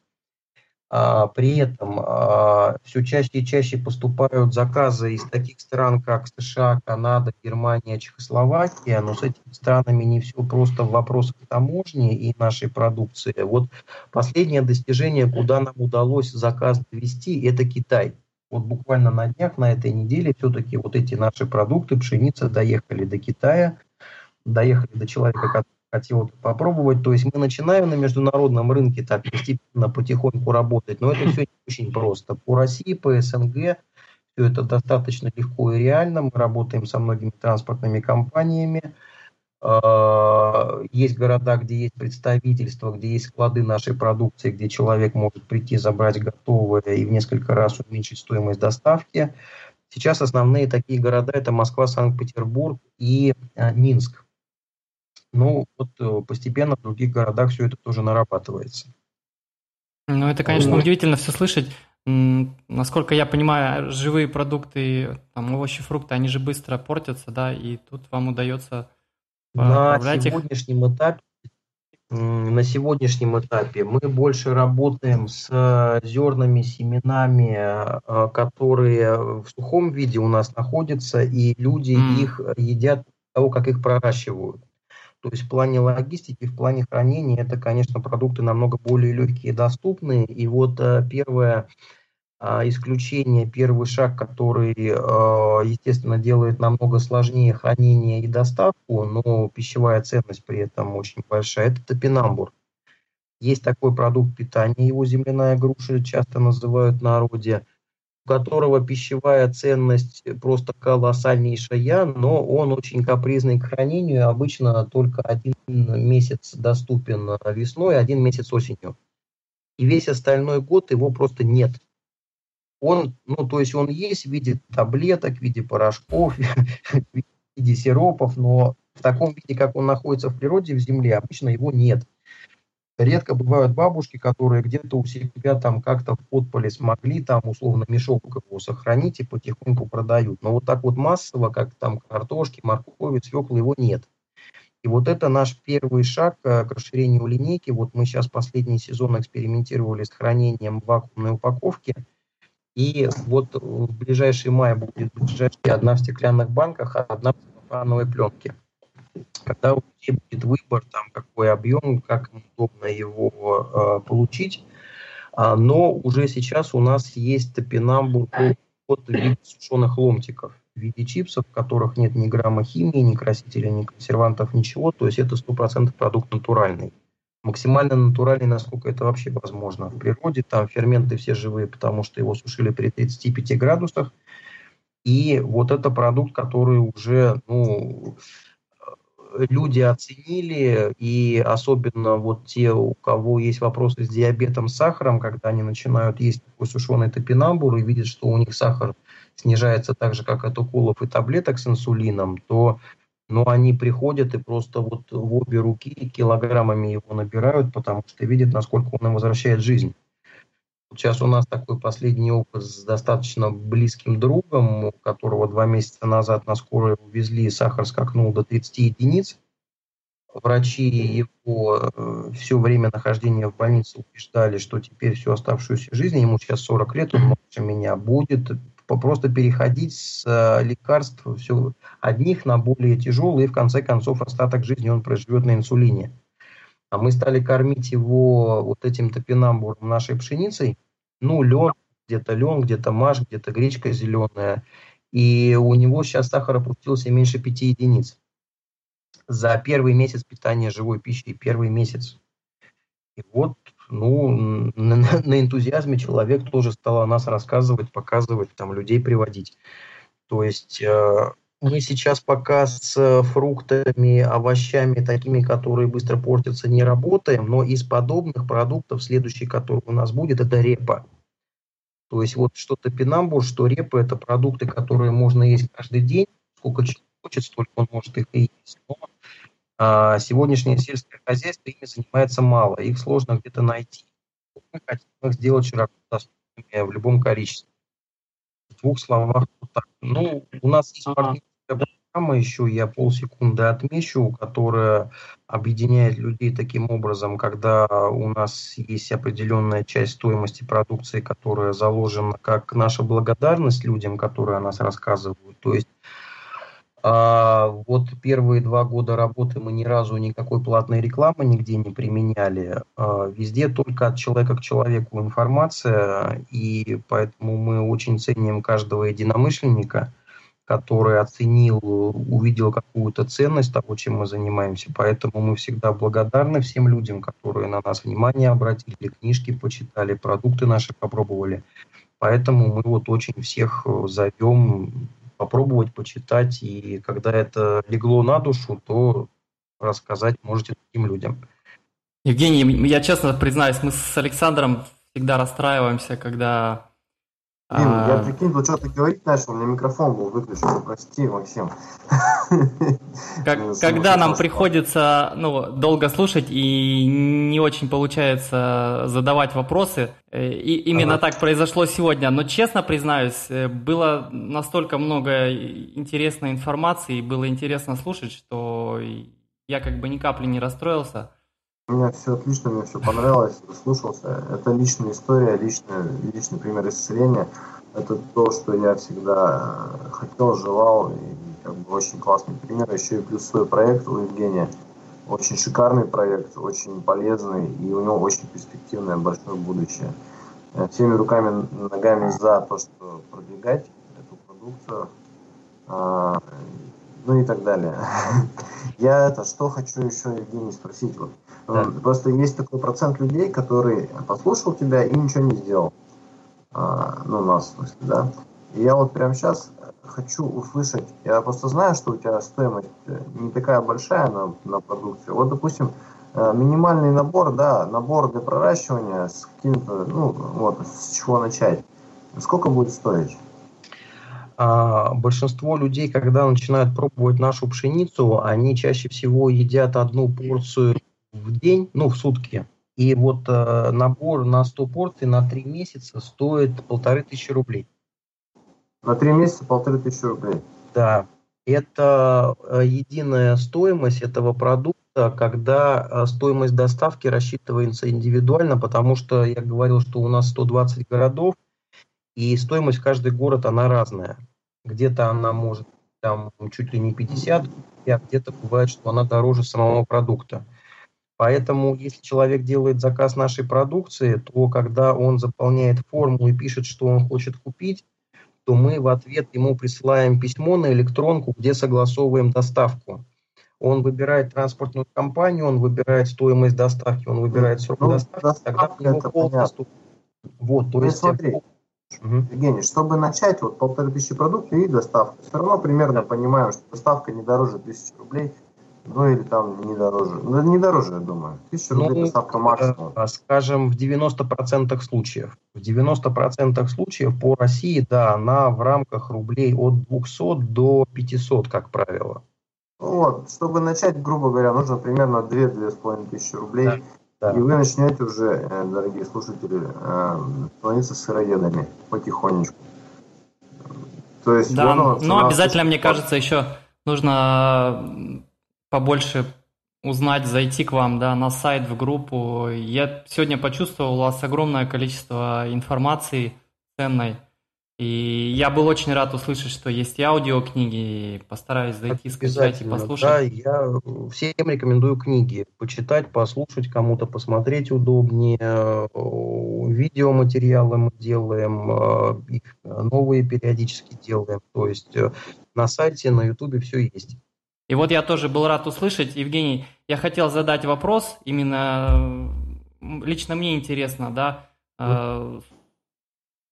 А, при этом а, все чаще и чаще поступают заказы из таких стран, как США, Канада, Германия, Чехословакия, но с этими странами не все просто в вопросах таможни и нашей продукции. Вот последнее достижение, куда нам удалось заказ довести, это Китай. Вот буквально на днях, на этой неделе, все-таки вот эти наши продукты, пшеница, доехали до Китая, доехали до человека, который хотел попробовать. То есть мы начинаем на международном рынке так постепенно, потихоньку работать, но это все не очень просто. По России, по СНГ все это достаточно легко и реально. Мы работаем со многими транспортными компаниями. А, есть города, где есть представительство, где есть склады нашей продукции, где человек может прийти, забрать готовое и в несколько раз уменьшить стоимость доставки. Сейчас основные такие города – это Москва, Санкт-Петербург и а, Минск. Ну, вот э, постепенно в других городах все это тоже нарабатывается.
Ну, это, конечно, вот. удивительно все слышать. Насколько я понимаю, живые продукты, там, овощи, фрукты, они же быстро портятся, да, и тут вам удается
на сегодняшнем их. этапе на сегодняшнем этапе мы больше работаем с зернами, семенами, э, которые в сухом виде у нас находятся, и люди mm. их едят того, как их проращивают. То есть в плане логистики, в плане хранения это, конечно, продукты намного более легкие и доступные. И вот э, первое э, исключение, первый шаг, который, э, естественно, делает намного сложнее хранение и доставку, но пищевая ценность при этом очень большая, это топинамбур. Есть такой продукт питания, его земляная груша часто называют в народе у которого пищевая ценность просто колоссальнейшая, но он очень капризный к хранению, обычно только один месяц доступен весной, один месяц осенью. И весь остальной год его просто нет. Он, ну, то есть он есть в виде таблеток, в виде порошков, [LAUGHS] в виде сиропов, но в таком виде, как он находится в природе, в земле, обычно его нет. Редко бывают бабушки, которые где-то у себя там как-то в подполе смогли там условно мешок его сохранить и потихоньку продают. Но вот так вот массово, как там картошки, моркови, свеклы, его нет. И вот это наш первый шаг э, к расширению линейки. Вот мы сейчас последний сезон экспериментировали с хранением вакуумной упаковки. И вот в ближайший май будет ближайшая одна в стеклянных банках, одна в целлофановой пленке когда у людей будет выбор, там, какой объем, как удобно его э, получить. А, но уже сейчас у нас есть топинамбур виде сушеных ломтиков, в виде чипсов, в которых нет ни грамма химии, ни красителя, ни консервантов, ничего. То есть это 100% продукт натуральный. Максимально натуральный, насколько это вообще возможно. В природе там ферменты все живые, потому что его сушили при 35 градусах. И вот это продукт, который уже, ну, люди оценили, и особенно вот те, у кого есть вопросы с диабетом, с сахаром, когда они начинают есть такой сушеный топинамбур и видят, что у них сахар снижается так же, как от уколов и таблеток с инсулином, то но они приходят и просто вот в обе руки килограммами его набирают, потому что видят, насколько он им возвращает жизнь. Сейчас у нас такой последний опыт с достаточно близким другом, у которого два месяца назад на скорой увезли, сахар скакнул до 30 единиц. Врачи его э, все время нахождения в больнице убеждали, что теперь всю оставшуюся жизнь, ему сейчас 40 лет, он младше меня, будет просто переходить с э, лекарств все одних на более тяжелые, и в конце концов остаток жизни он проживет на инсулине. А мы стали кормить его вот этим топинамбуром нашей пшеницей, ну, лен, где-то лен, где-то маш, где-то гречка зеленая. И у него сейчас сахар опустился меньше 5 единиц. За первый месяц питания живой пищей, первый месяц. И вот, ну, на, [LAUGHS] на энтузиазме человек тоже стал о нас рассказывать, показывать, там, людей приводить. То есть э, мы сейчас пока с фруктами, овощами, такими, которые быстро портятся, не работаем, но из подобных продуктов следующий, который у нас будет, это репа. То есть вот что топинамбур, что репа – это продукты, которые можно есть каждый день, сколько человек хочет, столько он может их и есть. Но а, сегодняшнее сельское хозяйство ими занимается мало, их сложно где-то найти. Мы хотим их сделать широко доступными в любом количестве. В двух словах, вот так. Ну, у нас есть партнерская программа еще, я полсекунды отмечу, которая объединяет людей таким образом, когда у нас есть определенная часть стоимости продукции, которая заложена как наша благодарность людям, которые о нас рассказывают. То есть а вот первые два года работы мы ни разу никакой платной рекламы нигде не применяли. А везде только от человека к человеку информация, и поэтому мы очень ценим каждого единомышленника – который оценил, увидел какую-то ценность того, чем мы занимаемся. Поэтому мы всегда благодарны всем людям, которые на нас внимание обратили, книжки почитали, продукты наши попробовали. Поэтому мы вот очень всех зовем попробовать, почитать. И когда это легло на душу, то рассказать можете другим людям.
Евгений, я честно признаюсь, мы с Александром всегда расстраиваемся, когда
Блин, а... я прикинь, вот что-то говорить начал, у меня микрофон был выключен, прости, Максим.
Как, ну, когда нам приходится ну, долго слушать и не очень получается задавать вопросы, э, и именно ага. так произошло сегодня. Но честно признаюсь, э, было настолько много интересной информации, было интересно слушать, что я как бы ни капли не расстроился.
У меня все отлично, мне все понравилось, слушался. Это личная история, личный, личный пример исцеления. Это то, что я всегда э, хотел, желал, и как бы очень классный пример. Еще и плюс свой проект у Евгения. Очень шикарный проект, очень полезный, и у него очень перспективное большое будущее. Всеми руками, ногами за то, что продвигать эту продукцию, а, ну и так далее. [LAUGHS] Я это что хочу еще, Евгений, спросить. Вот да. Просто есть такой процент людей, который послушал тебя и ничего не сделал. А, ну, нас, в смысле, да. И я вот прямо сейчас хочу услышать, я просто знаю, что у тебя стоимость э, не такая большая на, на продукцию. Вот, допустим, э, минимальный набор, да, набор для проращивания с каким-то, ну, вот, с чего начать. Сколько будет стоить?
А большинство людей, когда начинают пробовать нашу пшеницу, они чаще всего едят одну порцию в день, ну, в сутки. И вот э, набор на 100 порций на 3 месяца стоит полторы тысячи рублей.
На 3 месяца полторы тысячи рублей?
Да. Это э, единая стоимость этого продукта, когда э, стоимость доставки рассчитывается индивидуально, потому что я говорил, что у нас 120 городов, и стоимость в каждый город, она разная. Где-то она может там чуть ли не 50, а где-то бывает, что она дороже самого продукта. Поэтому, если человек делает заказ нашей продукции, то когда он заполняет форму и пишет, что он хочет купить, то мы в ответ ему присылаем письмо на электронку, где согласовываем доставку. Он выбирает транспортную компанию, он выбирает стоимость доставки, он выбирает срок ну, доставки, тогда у него пол доступ.
Вот, то ну, есть... Смотри, угу. Евгений, чтобы начать, вот полторы тысячи продуктов и доставка. Все равно примерно понимаем, что доставка не дороже тысячи рублей – ну или там не дороже. Ну не дороже, я думаю. Тысяча рублей ну, доставка максимум.
Э, скажем, в 90% случаев. В 90% случаев по России, да, она в рамках рублей от 200 до 500, как правило.
Ну вот, чтобы начать, грубо говоря, нужно примерно 2-2,5 тысячи рублей. Да. Да. И вы начнете уже, э, дорогие слушатели, э, становиться сыроедами потихонечку.
То есть, да, но ну, обязательно, мне кажется, еще нужно побольше узнать, зайти к вам, да, на сайт, в группу. Я сегодня почувствовал у вас огромное количество информации ценной. И я был очень рад услышать, что есть и аудиокниги, постараюсь зайти, скачать и послушать.
Да, я всем рекомендую книги. Почитать, послушать, кому-то посмотреть удобнее. Видеоматериалы мы делаем, э, их новые периодически делаем. То есть э, на сайте, на ютубе все есть.
И вот я тоже был рад услышать, Евгений, я хотел задать вопрос, именно лично мне интересно, да,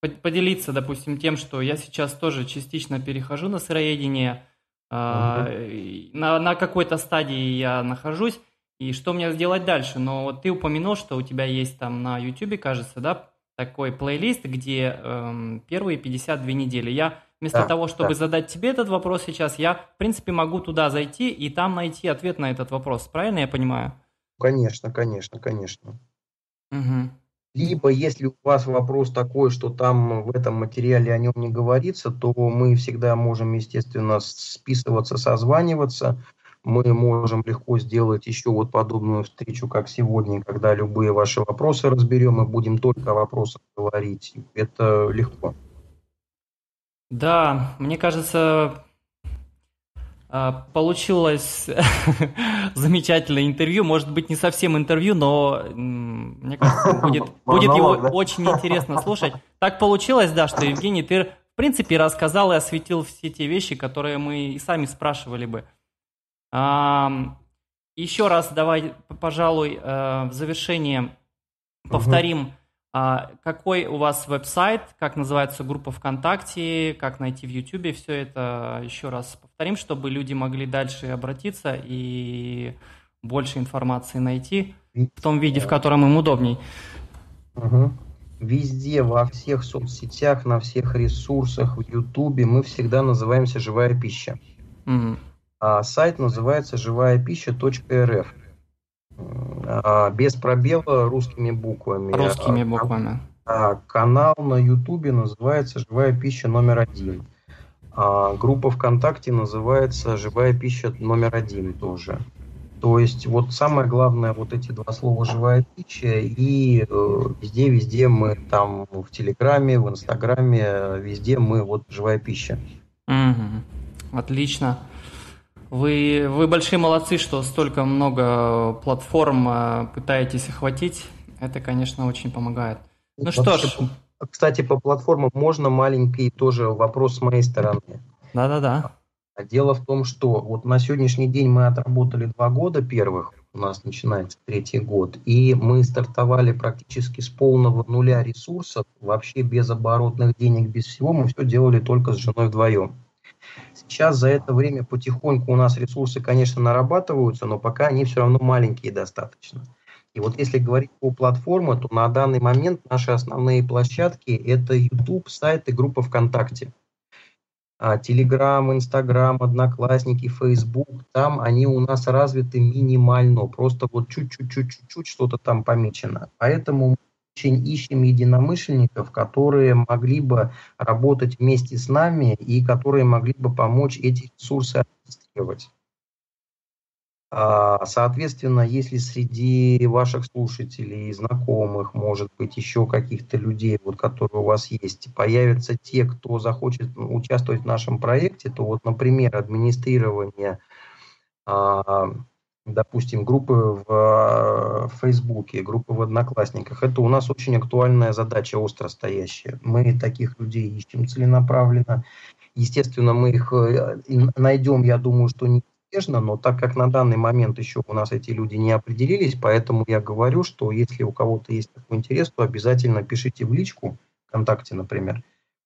поделиться, допустим, тем, что я сейчас тоже частично перехожу на сыроедение, mm-hmm. на, на какой-то стадии я нахожусь, и что мне сделать дальше? Но вот ты упомянул, что у тебя есть там на YouTube, кажется, да, такой плейлист, где эм, первые 52 недели. Я вместо да, того, чтобы да. задать тебе этот вопрос сейчас, я, в принципе, могу туда зайти и там найти ответ на этот вопрос. Правильно я понимаю?
Конечно, конечно, конечно. Угу. Либо, если у вас вопрос такой, что там в этом материале о нем не говорится, то мы всегда можем, естественно, списываться, созваниваться. Мы можем легко сделать еще вот подобную встречу, как сегодня, когда любые ваши вопросы разберем и будем только о вопросах говорить. Это легко.
Да, мне кажется, получилось [LAUGHS] замечательное интервью. Может быть, не совсем интервью, но мне кажется, [LAUGHS] будет, будет его очень интересно слушать. Так получилось, да, что, Евгений, ты, в принципе, рассказал и осветил все те вещи, которые мы и сами спрашивали бы. Еще раз давай, пожалуй, э, в завершение повторим а какой у вас веб-сайт, как называется группа ВКонтакте, как найти в Ютубе, все это еще раз повторим, чтобы люди могли дальше обратиться и больше информации найти в том виде, в котором им удобней.
Угу. Везде, во всех соцсетях, на всех ресурсах, в Ютубе мы всегда называемся «Живая пища». Угу. А сайт называется живая пища.рф. А, без пробела русскими буквами.
Русскими а, буквами.
А, канал на Ютубе называется «Живая пища номер один». А группа ВКонтакте называется «Живая пища номер один» тоже. То есть вот самое главное вот эти два слова «живая пища» и везде-везде э, мы там в Телеграме, в Инстаграме, везде мы вот «Живая пища».
Угу. Отлично. Вы, вы большие молодцы, что столько много платформ э, пытаетесь охватить. Это, конечно, очень помогает. Ну Вообще, что ж.
Кстати, по платформам можно маленький тоже вопрос с моей стороны.
Да-да-да.
Дело в том, что вот на сегодняшний день мы отработали два года первых, у нас начинается третий год, и мы стартовали практически с полного нуля ресурсов, вообще без оборотных денег, без всего, мы все делали только с женой вдвоем. Сейчас за это время потихоньку у нас ресурсы, конечно, нарабатываются, но пока они все равно маленькие достаточно. И вот если говорить по платформе, то на данный момент наши основные площадки – это YouTube, сайт и группа ВКонтакте. Телеграм, Инстаграм, Одноклассники, Фейсбук, там они у нас развиты минимально, просто вот чуть-чуть-чуть-чуть что-то там помечено. Поэтому очень ищем единомышленников, которые могли бы работать вместе с нами и которые могли бы помочь эти ресурсы администрировать. А, соответственно, если среди ваших слушателей, знакомых, может быть, еще каких-то людей, вот, которые у вас есть, появятся те, кто захочет участвовать в нашем проекте, то вот, например, администрирование а, допустим, группы в, в Фейсбуке, группы в Одноклассниках, это у нас очень актуальная задача, остро стоящая. Мы таких людей ищем целенаправленно. Естественно, мы их э, найдем, я думаю, что неизбежно, но так как на данный момент еще у нас эти люди не определились, поэтому я говорю, что если у кого-то есть такой интерес, то обязательно пишите в личку, ВКонтакте, например,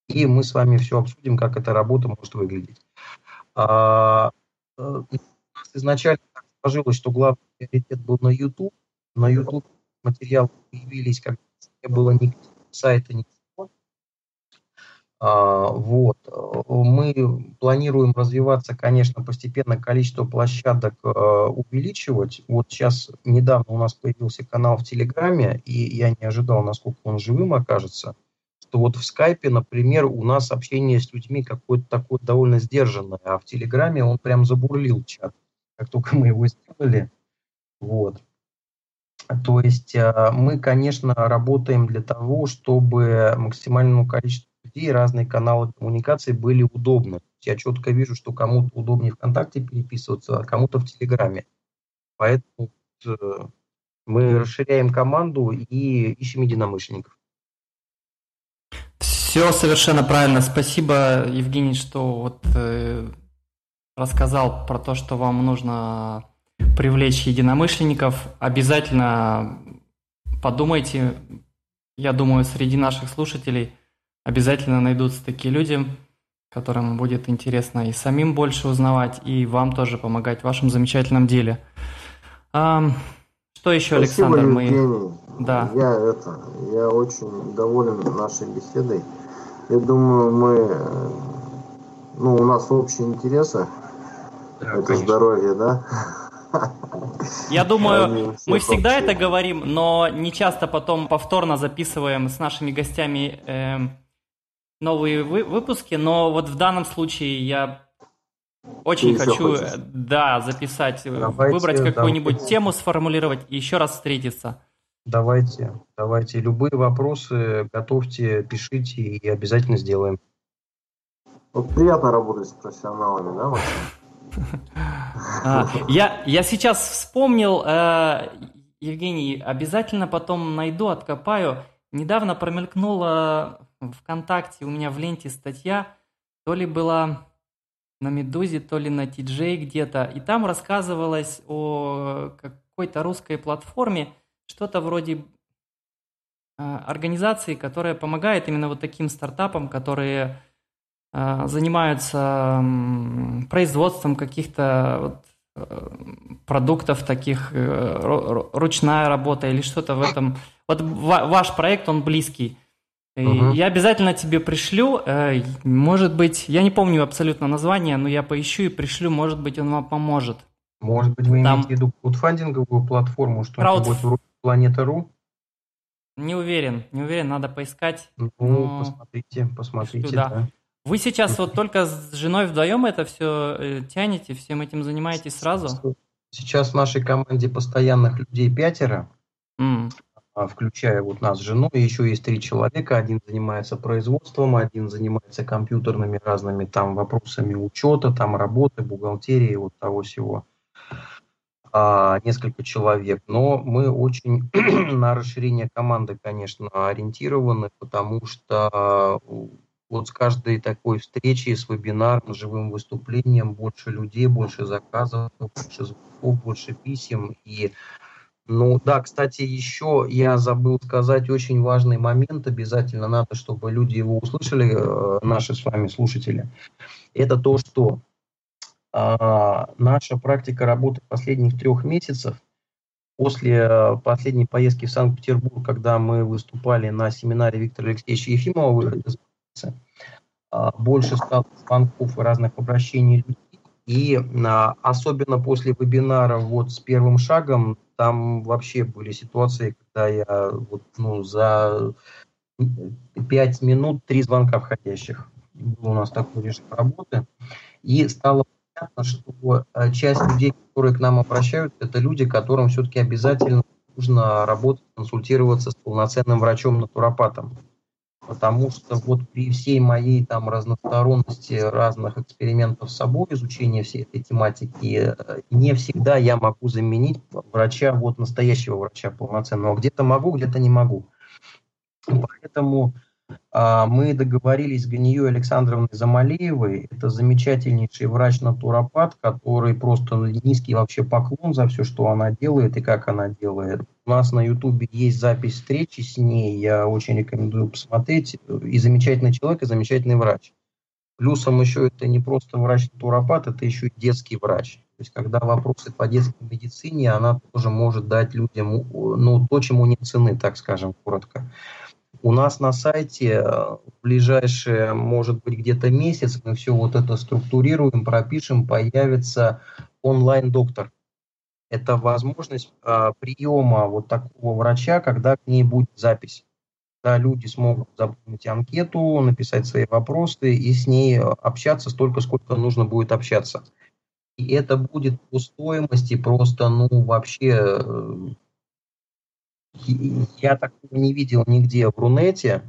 и мы с вами все обсудим, как эта работа может выглядеть. А, э, изначально сложилось, что главный приоритет был на YouTube. На YouTube материалы появились, когда не было ни сайта, ничего. А, вот. Мы планируем развиваться, конечно, постепенно количество площадок э, увеличивать. Вот сейчас недавно у нас появился канал в Телеграме, и я не ожидал, насколько он живым окажется. Что вот в Скайпе, например, у нас общение с людьми какое-то такое довольно сдержанное, а в Телеграме он прям забурлил чат, как только мы его сделали. Вот. То есть э, мы, конечно, работаем для того, чтобы максимальному количеству людей разные каналы коммуникации были удобны. Я четко вижу, что кому-то удобнее ВКонтакте переписываться, а кому-то в Телеграме. Поэтому э, мы расширяем команду и ищем единомышленников.
Все совершенно правильно. Спасибо, Евгений, что вот э, рассказал про то, что вам нужно привлечь единомышленников. Обязательно подумайте. Я думаю, среди наших слушателей обязательно найдутся такие люди, которым будет интересно и самим больше узнавать, и вам тоже помогать в вашем замечательном деле. А, что еще,
Спасибо,
Александр?
Евгений. Мы... Да. Я, это, я очень доволен нашей беседой. Я думаю, мы, ну, у нас общие интересы. Да, это здоровье, да?
Я думаю, мы всегда это говорим, но не часто потом повторно записываем с нашими гостями э, новые вы выпуски. Но вот в данном случае я очень Ты хочу, да, записать, давайте, выбрать какую-нибудь тему, сформулировать и еще раз встретиться.
Давайте, давайте. Любые вопросы готовьте, пишите и обязательно сделаем.
Вот приятно работать с профессионалами, да, Максим?
А, я, я сейчас вспомнил, э, Евгений, обязательно потом найду, откопаю. Недавно промелькнула ВКонтакте у меня в ленте статья, то ли была на Медузе, то ли на TJ где-то, и там рассказывалось о какой-то русской платформе, что-то вроде э, организации, которая помогает именно вот таким стартапам, которые занимаются производством каких-то вот, э, продуктов таких, э, ручная работа или что-то в этом. Вот ваш проект, он близкий. Угу. Я обязательно тебе пришлю. Может быть, я не помню абсолютно название, но я поищу и пришлю. Может быть, он вам поможет.
Может быть, вы Там... имеете в виду краудфандинговую платформу, что-нибудь Крауд... вроде Планета.ру?
Не уверен, не уверен, надо поискать.
Ну, но... посмотрите, посмотрите, да. да.
Вы сейчас вот только с женой вдвоем это все э, тянете, всем этим занимаетесь сразу?
Сейчас в нашей команде постоянных людей пятеро, mm. включая вот нас с женой, еще есть три человека. Один занимается производством, один занимается компьютерными разными там вопросами учета, там работы, бухгалтерии, вот того всего. А, несколько человек. Но мы очень [CLEARS THROAT] на расширение команды, конечно, ориентированы, потому что вот с каждой такой встречи, с вебинаром, с живым выступлением больше людей, больше заказов, больше звонков, больше писем. И, ну да, кстати, еще я забыл сказать очень важный момент, обязательно надо, чтобы люди его услышали, э, наши с вами слушатели. Это то, что а, наша практика работы последних трех месяцев после э, последней поездки в Санкт-Петербург, когда мы выступали на семинаре Виктора Алексеевича Ефимова больше стало звонков и разных обращений людей. И а, особенно после вебинара вот с первым шагом, там вообще были ситуации, когда я вот, ну, за 5 минут три звонка входящих. Был у нас такой режим работы. И стало понятно, что а, часть людей, которые к нам обращаются, это люди, которым все-таки обязательно нужно работать, консультироваться с полноценным врачом-натуропатом потому что вот при всей моей там разносторонности разных экспериментов с собой, изучения всей этой тематики, э, не всегда я могу заменить врача, вот настоящего врача полноценного. Где-то могу, где-то не могу. Поэтому мы договорились с Ганией Александровной Замалеевой. Это замечательнейший врач-натуропат, который просто низкий вообще поклон за все, что она делает и как она делает. У нас на Ютубе есть запись встречи с ней, я очень рекомендую посмотреть. И замечательный человек, и замечательный врач. Плюсом еще это не просто врач-натуропат, это еще и детский врач. То есть, когда вопросы по детской медицине, она тоже может дать людям ну, то, чему нет цены, так скажем, коротко. У нас на сайте в ближайшие, может быть, где-то месяц мы все вот это структурируем, пропишем, появится онлайн-доктор. Это возможность а, приема вот такого врача, когда к ней будет запись. Да, люди смогут заполнить анкету, написать свои вопросы и с ней общаться столько, сколько нужно будет общаться. И это будет по стоимости просто, ну, вообще э, я такого не видел нигде в Рунете,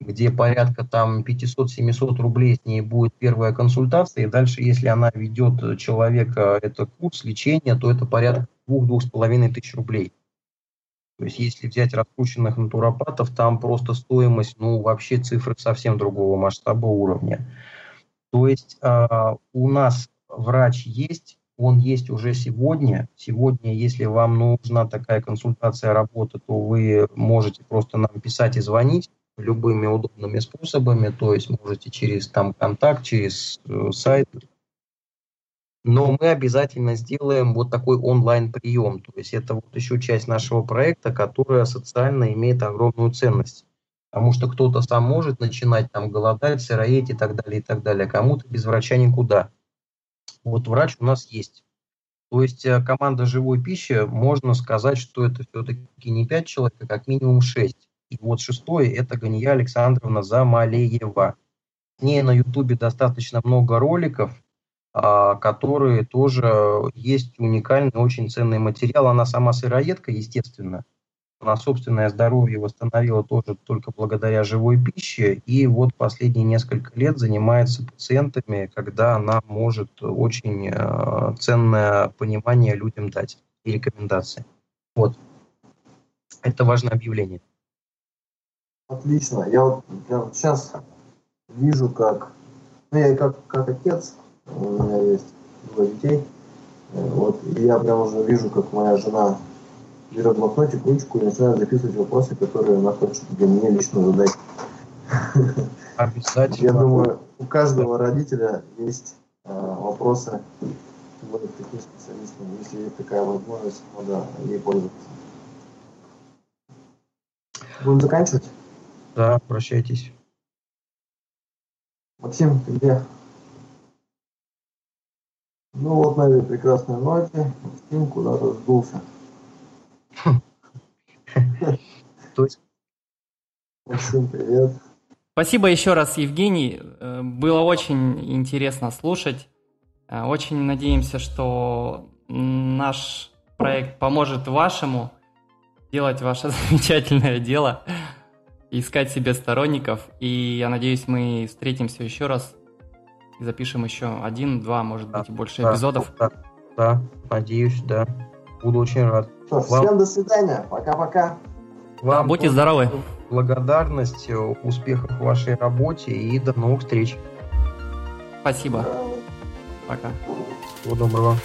где порядка там 500-700 рублей с ней будет первая консультация, и дальше, если она ведет человека, это курс лечения, то это порядка 2-2,5 тысяч рублей. То есть, если взять раскрученных натуропатов, там просто стоимость, ну, вообще цифры совсем другого масштаба уровня. То есть, э, у нас врач есть, он есть уже сегодня. Сегодня, если вам нужна такая консультация работы, то вы можете просто нам писать и звонить любыми удобными способами, то есть можете через там контакт, через э, сайт. Но мы обязательно сделаем вот такой онлайн-прием. То есть это вот еще часть нашего проекта, которая социально имеет огромную ценность. Потому что кто-то сам может начинать там голодать, сыроедь и так далее, и так далее. Кому-то без врача никуда. Вот врач у нас есть. То есть э, команда живой пищи, можно сказать, что это все-таки не пять человек, а как минимум шесть. И вот шестое – это Гания Александровна Замалеева. С ней на Ютубе достаточно много роликов, а, которые тоже есть уникальный, очень ценный материал. Она сама сыроедка, естественно, она собственное здоровье восстановила тоже только благодаря живой пище. И вот последние несколько лет занимается пациентами, когда она может очень э, ценное понимание людям дать и рекомендации. Вот. Это важное объявление.
Отлично. Я вот, вот сейчас вижу, как... Ну, я как, как отец, у меня есть двое детей. Вот, и я прям уже вижу, как моя жена берет блокнотик, ручку и начинает записывать вопросы, которые она хочет для меня лично задать.
Обязательно.
Я думаю, у каждого родителя есть э, вопросы к таким специалистам. Если есть такая возможность, надо ей пользоваться. Будем заканчивать?
Да, прощайтесь.
Максим, ты где? Ну вот на этой прекрасной ноте Максим куда-то сдулся.
То есть... Максим, привет. Спасибо еще раз, Евгений. Э, было очень интересно слушать. Э, очень надеемся, что наш проект поможет вашему делать ваше [LAUGHS] замечательное дело, искать себе сторонников. И я надеюсь, мы встретимся еще раз и запишем еще один, два, может быть, и больше да, эпизодов.
Да, да, надеюсь, да. Буду очень рад.
Что, Вам... Всем до свидания. Пока-пока.
Вам Будьте здоровы.
Благодарность, успехов в вашей работе и до новых встреч.
Спасибо. Пока.
Всего доброго.